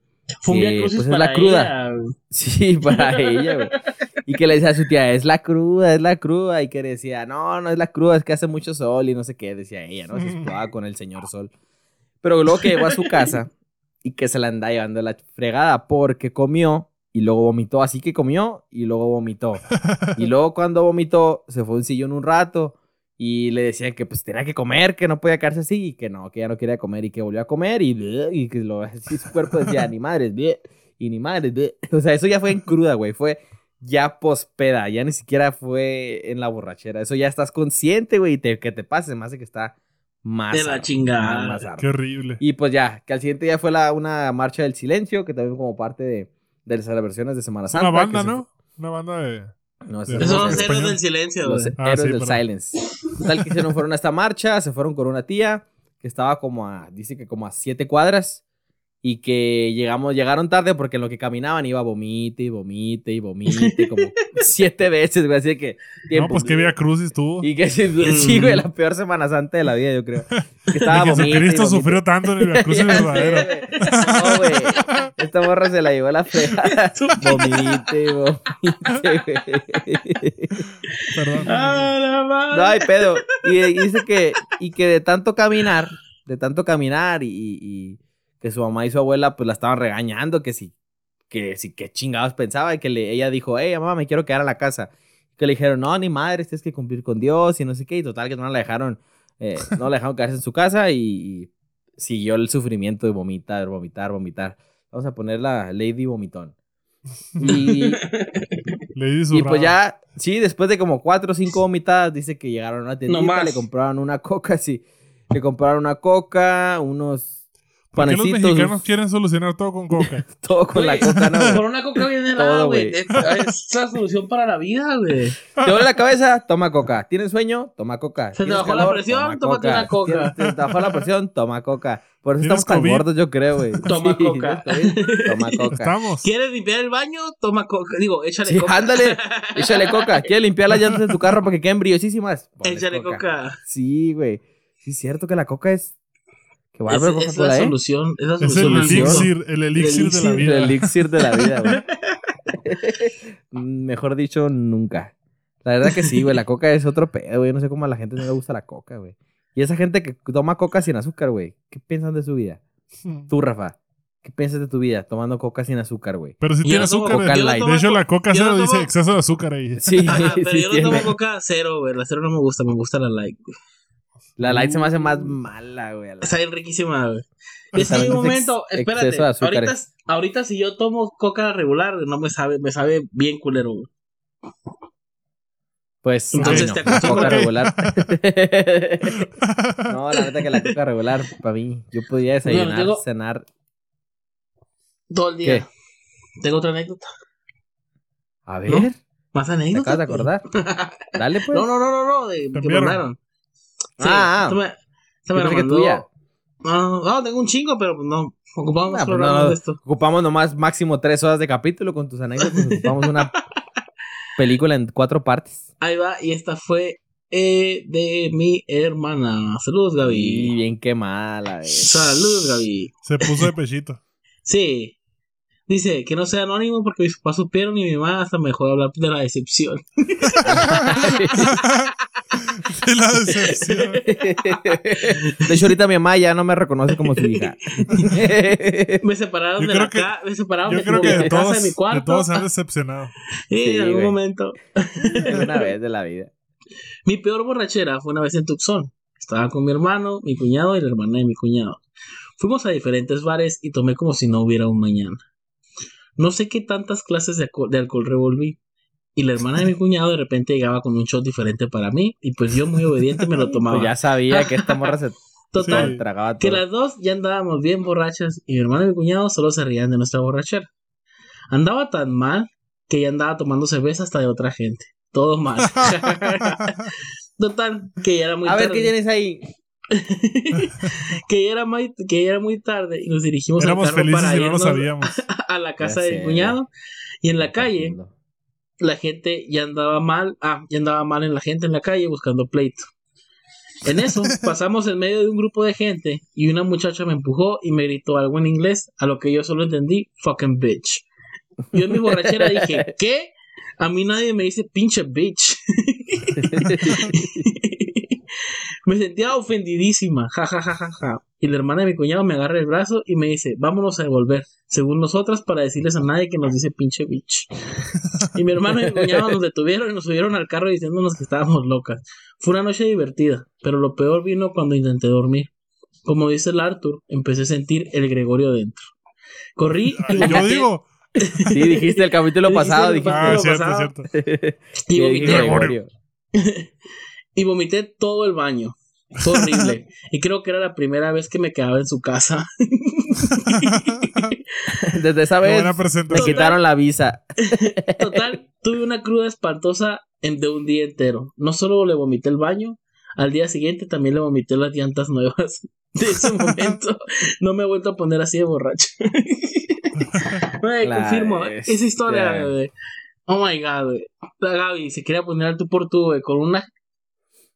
Fue un pues, es para la cruda. ella. Sí, para ella, güey. Y que le decía a su tía, es la cruda, es la cruda. Y que decía, no, no es la cruda, es que hace mucho sol y no sé qué, decía ella, ¿no? Se escudaba con el señor sol. Pero luego que llegó a su casa y que se la andaba llevando a la fregada porque comió y luego vomitó. Así que comió y luego vomitó. Y luego cuando vomitó, se fue a un sillón un rato y le decían que pues tenía que comer, que no podía quedarse así y que no, que ya no quería comer y que volvió a comer y, y que lo, así su cuerpo decía, ni madres, y ni madres. O sea, eso ya fue en cruda, güey. Fue ya pospeda, ya ni siquiera fue en la borrachera. Eso ya estás consciente, güey, y te- que te pase, más de que está más. De la chingada. más-. Qué horrible. Y pues ya, que al siguiente día fue la, una marcha del silencio, que también como parte de, de las celebraciones de Semana Santa. Una banda, ¿no? Una banda de. No, De- eso Esos son en los héroes del silencio, los. Ah, héroes sí, del perdón. silence. Total que hicieron, fueron a esta marcha, se fueron con una tía que estaba como a, dice que como a siete cuadras y que llegamos, llegaron tarde porque en lo que caminaban iba vomite y vomite y vomite como siete veces, güey, así que No, pues que Via Crucis tuvo. Y que sí, güey, la peor Semana Santa de la vida, yo creo. Que estaba vomite y Jesucristo vomite. sufrió tanto en el Via Crucis Ya sé, verdadero. güey. No, güey. Esta morra se la llevó a la fregada. Vomite, vomite, güey. Perdón. Ah. No hay pedo. Y, y dice que, y que de tanto caminar, de tanto caminar y, y- y que su mamá y su abuela pues la estaban regañando, que si, que si, qué chingados pensaba, y que le, ella dijo, hey, mamá, me quiero quedar en la casa. Que le dijeron, no, ni madre, tienes que cumplir con Dios y no sé qué, y total que no la dejaron, eh, no la dejaron quedarse en su casa y, y siguió el sufrimiento de vomitar, vomitar, vomitar. Vamos a poner la Lady Vomitón. Y, Lady y pues ya, sí, después de como cuatro o cinco vomitadas, dice que llegaron a una tiendita, más. le compraron una coca, sí. Le compraron una coca, unos ¿Por qué los panecitos, mexicanos quieren solucionar todo con coca? todo con la coca, ¿no? Con una coca bien helada, güey. Es, es la solución para la vida, güey. ¿Te duele la cabeza? Toma coca. ¿Tienes sueño? Toma coca. ¿Se te ¿Tienes bajó la presión? Tómate una coca. ¿Tienes- ¿Te, te bajó la presión? Toma coca. Por eso ¿Tienes estamos tan COVID? gordos, yo creo, güey. Toma coca. Toma coca. Estamos. ¿Quieres limpiar el baño? Toma coca. Digo, échale Sí, coca. ándale, échale coca. ¿Quieres limpiar las llantas de tu carro para que queden brillosísimas? Ponle Échale coca. Sí, güey. Sí, es cierto que la coca es. Qué Es, bárbaro, es la Coca-Cola, ¿eh? solución. Es la Es el solución. al mundo. elixir, el elixir de la elixir, vida. El elixir de la vida, güey. Mejor dicho, nunca. La verdad que sí, güey. La coca es otro pedo, güey. No sé cómo a la gente no le gusta la coca, güey. Y esa gente que toma coca sin azúcar, güey. ¿Qué piensan de su vida? Tú, Rafa. ¿Qué piensas de tu vida tomando coca sin azúcar, güey? Pero si Yo tiene no azúcar. Coca de- Light. De hecho, la coca no cero dice exceso de azúcar ahí. Sí, Ajá, pero sí yo no tiene. tomo coca cero, güey. La cero no me gusta, me gusta la light. güey. La light se me hace más mala, güey. Está bien riquísima, güey. Es un momento, espérate. Ahorita, ahorita si yo tomo coca regular, no me sabe, me sabe bien culero, güey. Pues, Entonces te la coca acostumbras. regular. no, la neta que la coca regular, para mí, yo podía desayunar, Bueno, tengo- cenar. Todo el día. ¿Qué? Tengo otra anécdota. A ver, ¿No? ¿Más ¿te anécdotas? acabas de acordar? Dale, pues. No, no, no, no, no, de, Te que mandaron. Sí, Ah, ah. esta me, Yo me la mandó. tuya. No, no, tengo un chingo, pero pues no. Ocupamos Ah, pues programas no, de esto. Ocupamos nomás máximo tres horas de capítulo con tus anécdotas. Ocupamos una película en cuatro partes. Ahí va, y esta fue eh, de mi hermana. Saludos, Y Gaby. bien quemada, güey. Saludos, Gaby. Se puso de pechito. Sí. Dice que no sea anónimo porque mis papás supieron y mi mamá hasta me dejó de hablar de la decepción. De la decepción. De hecho, ahorita mi mamá ya no me reconoce como su hija. Me separaron Yo de la que- casa, me separaron Yo de, creo de que de casa de mi de cuarto. todos se han decepcionado. Sí, Sí, en algún güey. momento. Una vez de la vida. Mi peor borrachera fue una vez en Tucson. Estaba con mi hermano, mi cuñado y la hermana de mi cuñado. Fuimos a diferentes bares y tomé como si no hubiera un mañana. No sé qué tantas clases de, alcohol, de alcohol revolví. Y la hermana de mi cuñado de repente llegaba con un shot diferente para mí. Y pues yo muy obediente me lo tomaba. Pues ya sabía que esta morra se Total, Sí. Tragaba que todo. las dos ya andábamos bien borrachas y mi hermano y mi cuñado solo se rían de nuestra borrachera. Andaba tan mal que ya andaba tomando cerveza hasta de otra gente. Todo mal. Total, que ya era muy A ver. ¿qué tienes ahí? que ya era muy, que ya era muy tarde y nos dirigimos Éramos al carro felices para y no lo irnos sabíamos. a la casa del cuñado. Y en la calle, la gente ya andaba mal, ah, ya andaba mal en la gente en la calle buscando pleito. En eso pasamos en medio de un grupo de gente y una muchacha me empujó y me gritó algo en inglés, a lo que yo solo entendí, fucking bitch. Yo en mi borrachera dije, ¿qué? A mí nadie me dice pinche bitch. Me sentía ofendidísima, ja, ja, ja, ja, ja. Y la hermana de mi cuñado me agarra el brazo y me dice, vámonos a devolver, según nosotras, para decirles a nadie que nos dice pinche bitch. Y mi hermano y mi cuñado nos detuvieron y nos subieron al carro diciéndonos que estábamos locas. Fue una noche divertida, pero lo peor vino cuando intenté dormir. Como dice el Arthur, empecé a sentir el Gregorio dentro. Corrí y Yo vomité, digo. Sí, dijiste el capítulo pasado. Dijiste Ah, lo cierto, pasado. cierto. y vomité, Gregorio. Y vomité todo el baño. Fue horrible. y creo que era la primera vez que me quedaba en su casa. Desde esa vez me quitaron la visa. Total, tuve una cruda espantosa en- de un día entero. No solo le vomité el baño, al día siguiente también le vomité las llantas nuevas. De ese momento no me he vuelto a poner así de borracho. Güey, La confirmo, bestia. esa historia. Oh my god. La Gaby se quería poner al tú por tú, güey, con unas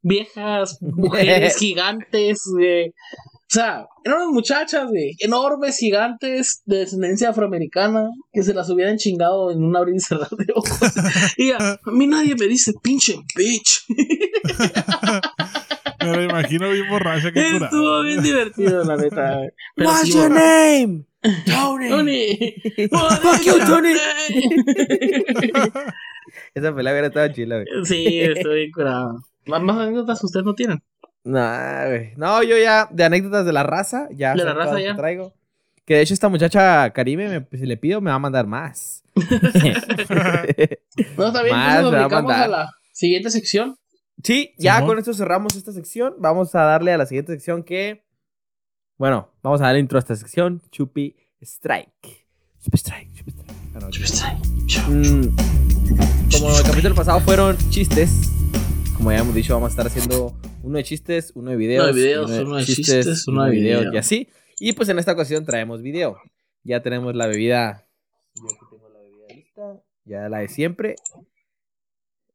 viejas mujeres gigantes, güey. O sea, eran unas muchachas, güey, enormes, gigantes, de descendencia afroamericana, que se las hubieran chingado en un abrir y cerrar de ojos. Y a mí nadie me dice pinche bitch. Me lo imagino bien borracha que. Estuvo bien divertido, la neta. Pero What's sí, your name? Tony. Tony. Fuck you, Tony. Esa pelea hubiera estado chila, güey. Sí, estoy bien curado. Más, más anécdotas ustedes no tienen. No, güey. No, yo ya, de anéctodas de la raza, ya. De la raza, todas que ya. traigo. Que de hecho esta muchacha Karime, me- si le pido, me va a mandar más. No, está bien, Más, nos me va a dedicamos mandar. a la siguiente sección. Sí, ya con esto cerramos esta sección. Vamos a darle a la siguiente sección que. Bueno, vamos a darle intro a esta sección. Chupi Strike. Chupi Strike, Chupi Strike. Ah, no, Mm, como el capítulo pasado fueron chistes, como ya hemos dicho, vamos a estar haciendo uno de chistes, uno de videos, Uno de videos, uno de chistes, uno de video. y así. Y pues en esta ocasión traemos video. Ya tenemos la bebida. Yo aquí tengo la bebida lista. Ya la de siempre.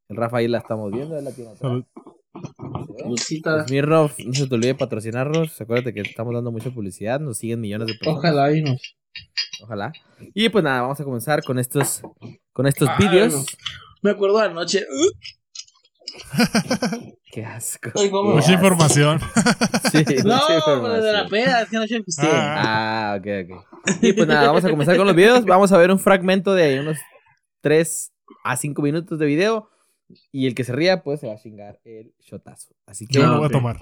El Rafa ahí la estamos viendo, él la tiene. Smirnoff, no se te olvide patrocinarnos. Acuérdate que estamos dando mucha publicidad. Nos siguen millones de personas. Ojalá y no. Ojalá. Y pues nada, vamos a comenzar con estos, con estos Ay, vídeos. no. Me acuerdo de anoche. Qué asco. Ay, cómo- Mucha información. Sí, No, mucha pero de la información. peda, es que anoche pisté. Ah. Ah, ok, ok. Y pues nada, vamos a comenzar con los videos. Vamos a ver un fragmento de unos 3 a 5 minutos de video. Y el que se ría, pues se va a chingar el shotazo. Así que Yo lo voy a tomar.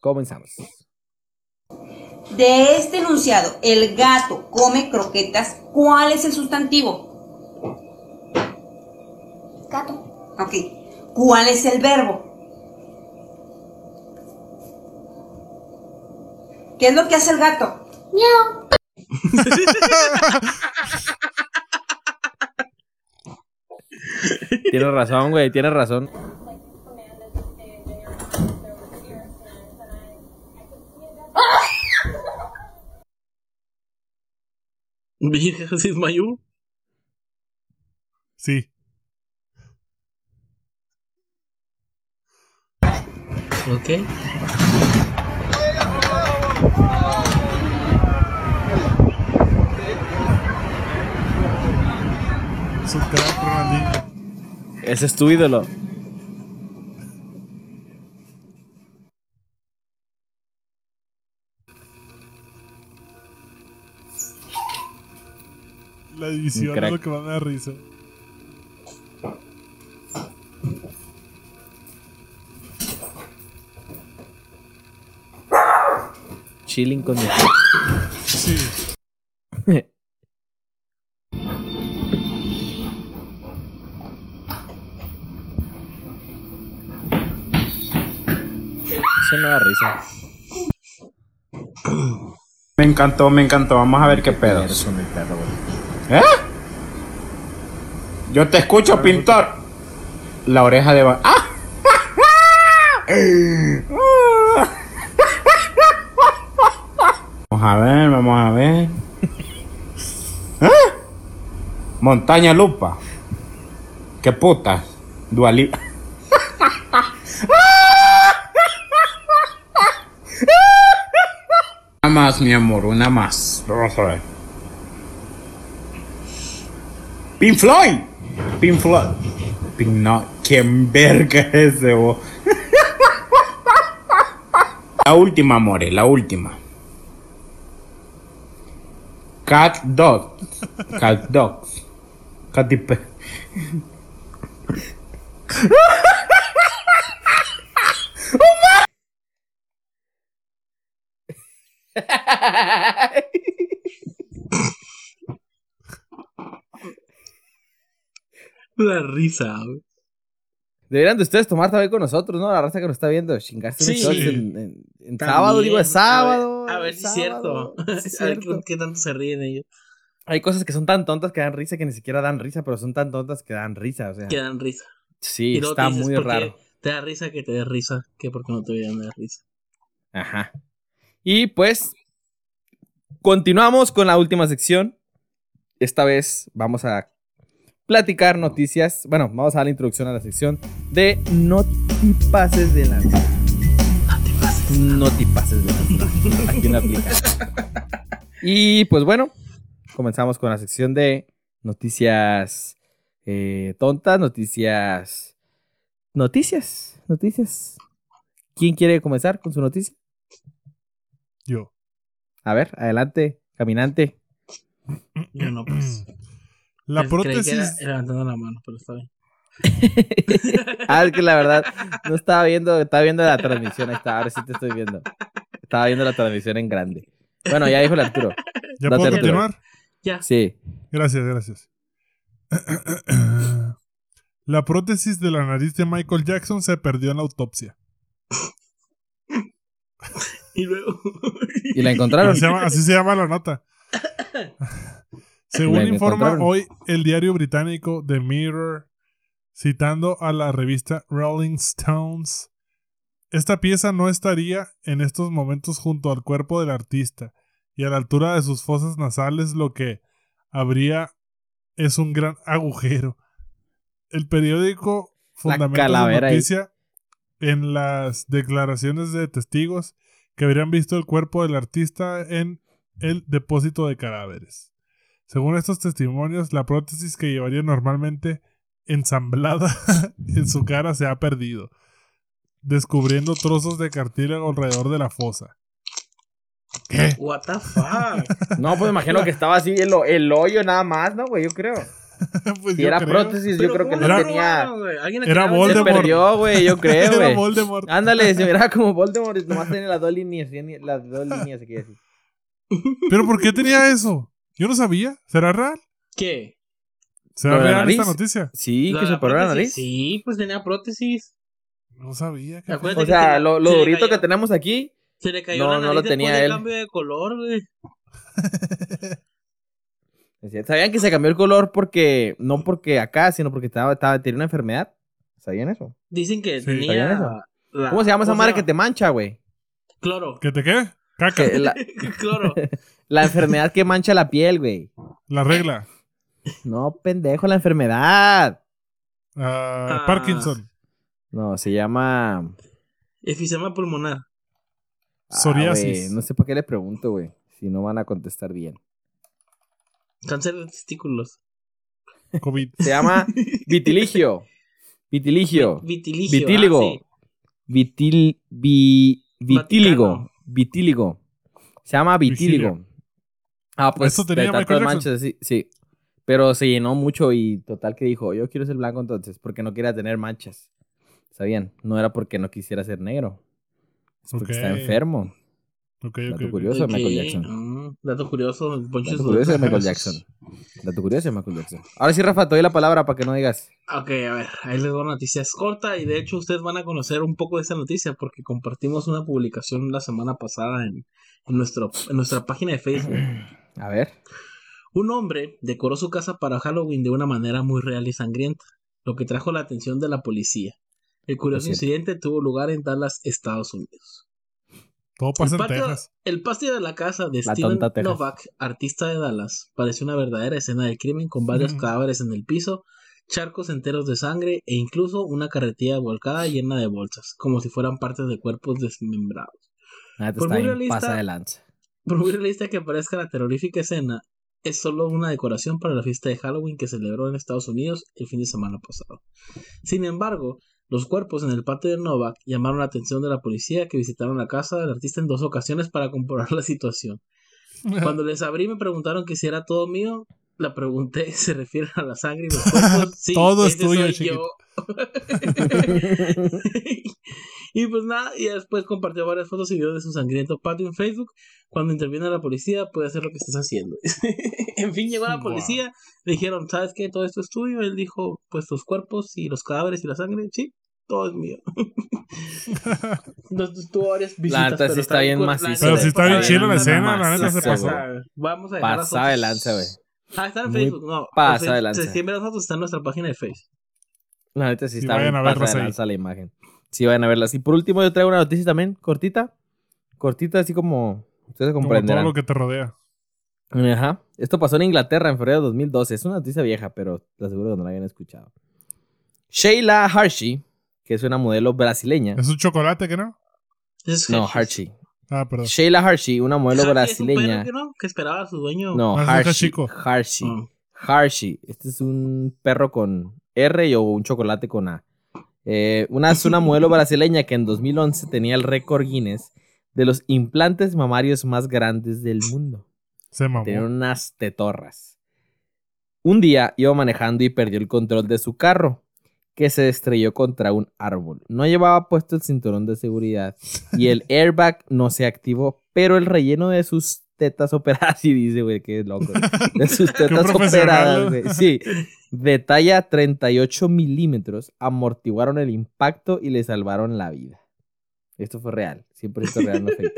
comenzamos. De este enunciado, el gato come croquetas, ¿cuál es el sustantivo? Gato. Ok. ¿Cuál es el verbo? ¿Qué es lo que hace el gato? Miau. Tienes razón, güey, tienes razón. Jesús Mayú. Sí. Ok. Es un crack, Ronaldinho. Ese es tu ídolo. La división es lo que más me da risa. Chilling con mi... Sí. Eso no da risa. Me encantó, me encantó. Vamos a ver qué pedo. Eres un perro, güey. ¿Eh? Yo te escucho, pintor. La oreja de... ¡Ah! a ver, vamos a ver. ¿Eh? Montaña Lupa. ¿Qué puta? Duali... Una más, mi amor, una más. Vamos a ver. Pink Floyd. Pink Floyd. No. ¿Quién verga es ese? La última, more, la última. Cat Dog. Cat Dogs. Katy Pe- La risa. Deberían de ustedes tomar también con nosotros, ¿no? La raza que nos está viendo, chingarse Sí. en, en- en También, sábado, digo, es sábado. A ver, a ver si es cierto. es a ver qué tanto se ríen ellos. Hay cosas que son tan tontas que dan risa que ni siquiera dan risa, pero son tan tontas que dan risa, o sea. Que dan risa. Sí, está muy ¿por qué raro. Te da risa que te dé risa. Que porque no te veían dar risa. Ajá. Y pues, continuamos con la última sección. Esta vez vamos a platicar noticias. Bueno, vamos a dar la introducción a la sección de notipases de la Notipases de la Aquí no aplica. Y pues bueno, comenzamos con la sección de noticias eh, tontas, noticias. Noticias, noticias. ¿Quién quiere comenzar con su noticia? Yo. A ver, adelante, caminante. Yo no, pues. La Creí que era prótesis. levantando la mano, pero está bien. ah, es que la verdad, no estaba viendo, estaba viendo la transmisión, ahí está, ahora sí te estoy viendo. Estaba viendo la transmisión en grande. Bueno, ya dijo el Arturo. ¿Ya Date, puedo Arturo. continuar? Ya. Sí. Gracias, gracias. La prótesis de la nariz de Michael Jackson se perdió en la autopsia. Y luego. ¿Y la encontraron? Así se llama, así se llama la nota. Según La informa hoy el diario británico The Mirror, citando a la revista Rolling Stones, esta pieza no estaría en estos momentos junto al cuerpo del artista y a la altura de sus fosas nasales lo que habría es un gran agujero. El periódico fundamenta calavera ahí. noticia en las declaraciones de testigos que habrían visto el cuerpo del artista en el depósito de cadáveres. Según estos testimonios, la prótesis que llevaría normalmente ensamblada en su cara se ha perdido, descubriendo trozos de cartílago alrededor de la fosa. ¿Qué? What the fuck. No, pues imagino que estaba así el, el hoyo nada más, ¿no, güey? Yo creo. Pues Si yo era creo. prótesis, yo creo que ¿cómo no Era- tenía. era de- Se Voldemort. perdió, güey, yo creo, Era güey. Voldemort. Ándale, se miraba como Voldemort y nomás tenía las dos líneas, las dos líneas, se quiere decir. ¿Pero por qué tenía eso? Yo no sabía. ¿Será real? ¿Qué? ¿Será Lo real esta noticia? Sí, ¿La que se operó la nariz. Sí, pues tenía prótesis. No sabía. ¿Te ¿qué acuerdas? O que se sea, lo, lo se durito cayó- que tenemos aquí, Se le cayó No, la no nariz lo después tenía él. cambio de color, güey. ¿sabían que se cambió el color porque, no porque acá, sino porque estaba, estaba, tenía una enfermedad? ¿Sabían eso? Dicen que Sí. tenía. ¿Sabían eso? la- ¿Cómo se llama esa ¿cómo madre que te mancha, güey? Cloro. ¿Que te qué? Caca. Que La, Cloro. la enfermedad que mancha la piel, güey. La regla. No, pendejo, la enfermedad. Ah, Ah. Parkinson. No, se llama... Efisema pulmonar. Ah, Psoriasis. no sé para qué le pregunto, güey. Si no van a contestar bien. Cáncer de testículos. COVID. Se llama vitiligio. Vitiligio. Vitiligio. Vitíligo. ah, sí. Vitil, vi- vitíligo. Vaticano. Vitíligo. Se llama vitíligo. Ah, pues Eso tenía de tantas manchas, sí, sí. Pero se llenó mucho y total que dijo, yo quiero ser blanco entonces, porque no quería tener manchas. ¿Sabían? No era porque no quisiera ser negro. Es porque está enfermo. Ok, ok. Dato ok. curioso. Michael Jackson. Dato curioso, Poncho Dato curioso de Michael Jackson. Dato curioso de Michael Jackson. Ahora sí, Rafa, te doy la palabra para que no digas. Ok, a ver, ahí les doy una noticia es corta y de hecho ustedes van a conocer un poco de esta noticia porque compartimos una publicación la semana pasada en, en nuestro, en nuestra página de Facebook. A ver. Un hombre decoró su casa para Halloween de una manera muy real y sangrienta, lo que trajo la atención de la policía. El curioso incidente tuvo lugar en Dallas, Estados Unidos. Todo pasa el, en patio, Texas. el patio de la casa de La Steven. Novak, artista de Dallas, pareció una verdadera escena del crimen con varios cadáveres en el piso, charcos enteros de sangre e incluso una carretilla volcada llena de bolsas, como si fueran partes de cuerpos desmembrados. Neta Por muy realista- pasa de lanza. Por muy realista que parezca la terrorífica escena, es solo una decoración para la fiesta de Halloween que celebró en Estados Unidos el fin de semana pasado. Sin embargo, los cuerpos en el patio de Novak llamaron la atención de la policía que visitaron la casa del artista en dos ocasiones para comprobar la situación. Cuando les abrí me preguntaron que si era todo mío, la pregunté, ¿se refiere a la sangre y los cuerpos? Sí, Todo es tuyo, yo. y pues nada, y después compartió varias fotos y videos de su sangriento patio en Facebook. Cuando interviene la policía, puede hacer lo que estés haciendo. en fin, llegó la Wow. policía, le dijeron, ¿sabes qué? Todo esto es tuyo. Él dijo, pues los cuerpos y los cadáveres y la sangre, sí, todo es mío. Tuvo varias visitas. neta sí pero está bien macizo. Pero sí está bien chila la de escena, la neta se pasó. Vamos a dejar Pasada de lanza, güey. Ah, está en Facebook, no. pasada o de lanza. Si quieren ver las fotos, está en nuestra página de Facebook. La neta sí está vayan bien a verlas pasada de ahí. lanza la imagen. Sí, vayan a verlas. Y por último, yo traigo una noticia también, cortita. Cortita, así como ustedes Como todo comprenderán. lo que te rodea. Ajá. Esto pasó en Inglaterra en febrero de 2012. Es una noticia vieja, pero te aseguro que no la habían escuchado. Sheila Hershey, que es una modelo brasileña. ¿Es un chocolate que no? Es No. Ah, perdón. Sheila Hershey, una modelo Hershey es un perro brasileña. que no? Que esperaba a su dueño. No, Ah. Ah. Hershey. Este es un perro con R y o un chocolate con A. Eh, una es una modelo brasileña que en 2011 tenía el récord Guinness de los implantes mamarios más grandes del mundo. Se mamó. Tenía unas tetorras. Un día iba manejando y perdió el control de su carro, que se estrelló contra un árbol. No llevaba puesto el cinturón de seguridad y el airbag no se activó, pero el relleno de sus tetas operadas, sí dice, güey, qué loco. De sus tetas operadas. Sí, de talla 38 milímetros, amortiguaron el impacto y le salvaron la vida. Esto fue real, 100% real, no fake.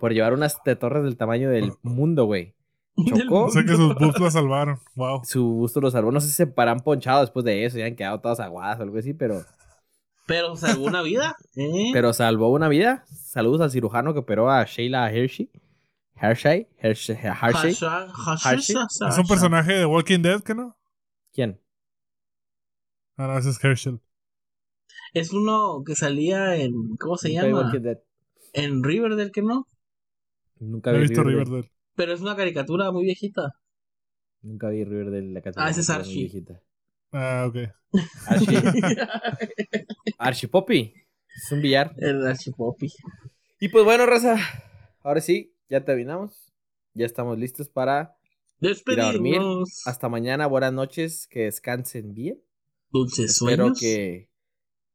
Por llevar unas tetorras del tamaño del mundo, güey. Chocó. O sea que sus boobs la salvaron. Wow. Su gusto lo salvó. No sé si se paran ponchados después de eso y han quedado todas aguadas o algo así, pero, Pero salvó una vida. ¿eh? pero salvó una vida. Saludos al cirujano que operó a Sheila Hershey. Hershey. Hershey. Hershey. Hershey. Es un personaje de Walking Dead que no. ¿Quién? Ah, no, ese es Herschel. Es uno que salía en. ¿Cómo se Nunca llama? En Riverdale, que no. Nunca He vi visto Riverdale. Riverdale. Pero es una caricatura muy viejita. Nunca vi Riverdale. La Ah, ese es muy Archie. viejita. Ah, ok. Archie. Archie Poppy. Es un billar. El Archipopi. Y pues bueno, Raza. Ahora sí, ya terminamos. Ya estamos listos para dormir. Despedimos. hasta mañana. Buenas noches. Que descansen bien. Dulces Espero sueños. que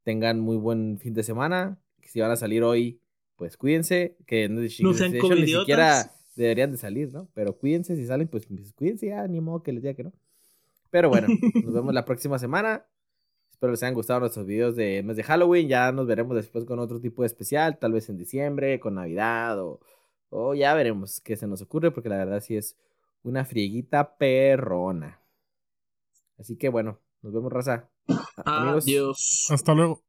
tengan muy buen fin de semana. Que si van a salir hoy, pues cuídense. Que no, No sean ni siquiera deberían de salir, ¿no? Pero cuídense. Si salen, pues, pues, cuídense ya. Ni modo que les diga que no. Pero bueno, nos vemos la próxima semana. Espero les hayan gustado nuestros videos de mes de Halloween. Ya nos veremos después con otro tipo de especial. Tal vez en diciembre, con Navidad o, o ya veremos qué se nos ocurre. Porque la verdad sí es una frieguita perrona. Así que bueno, nos vemos, raza. Amigos. Adiós. Hasta luego.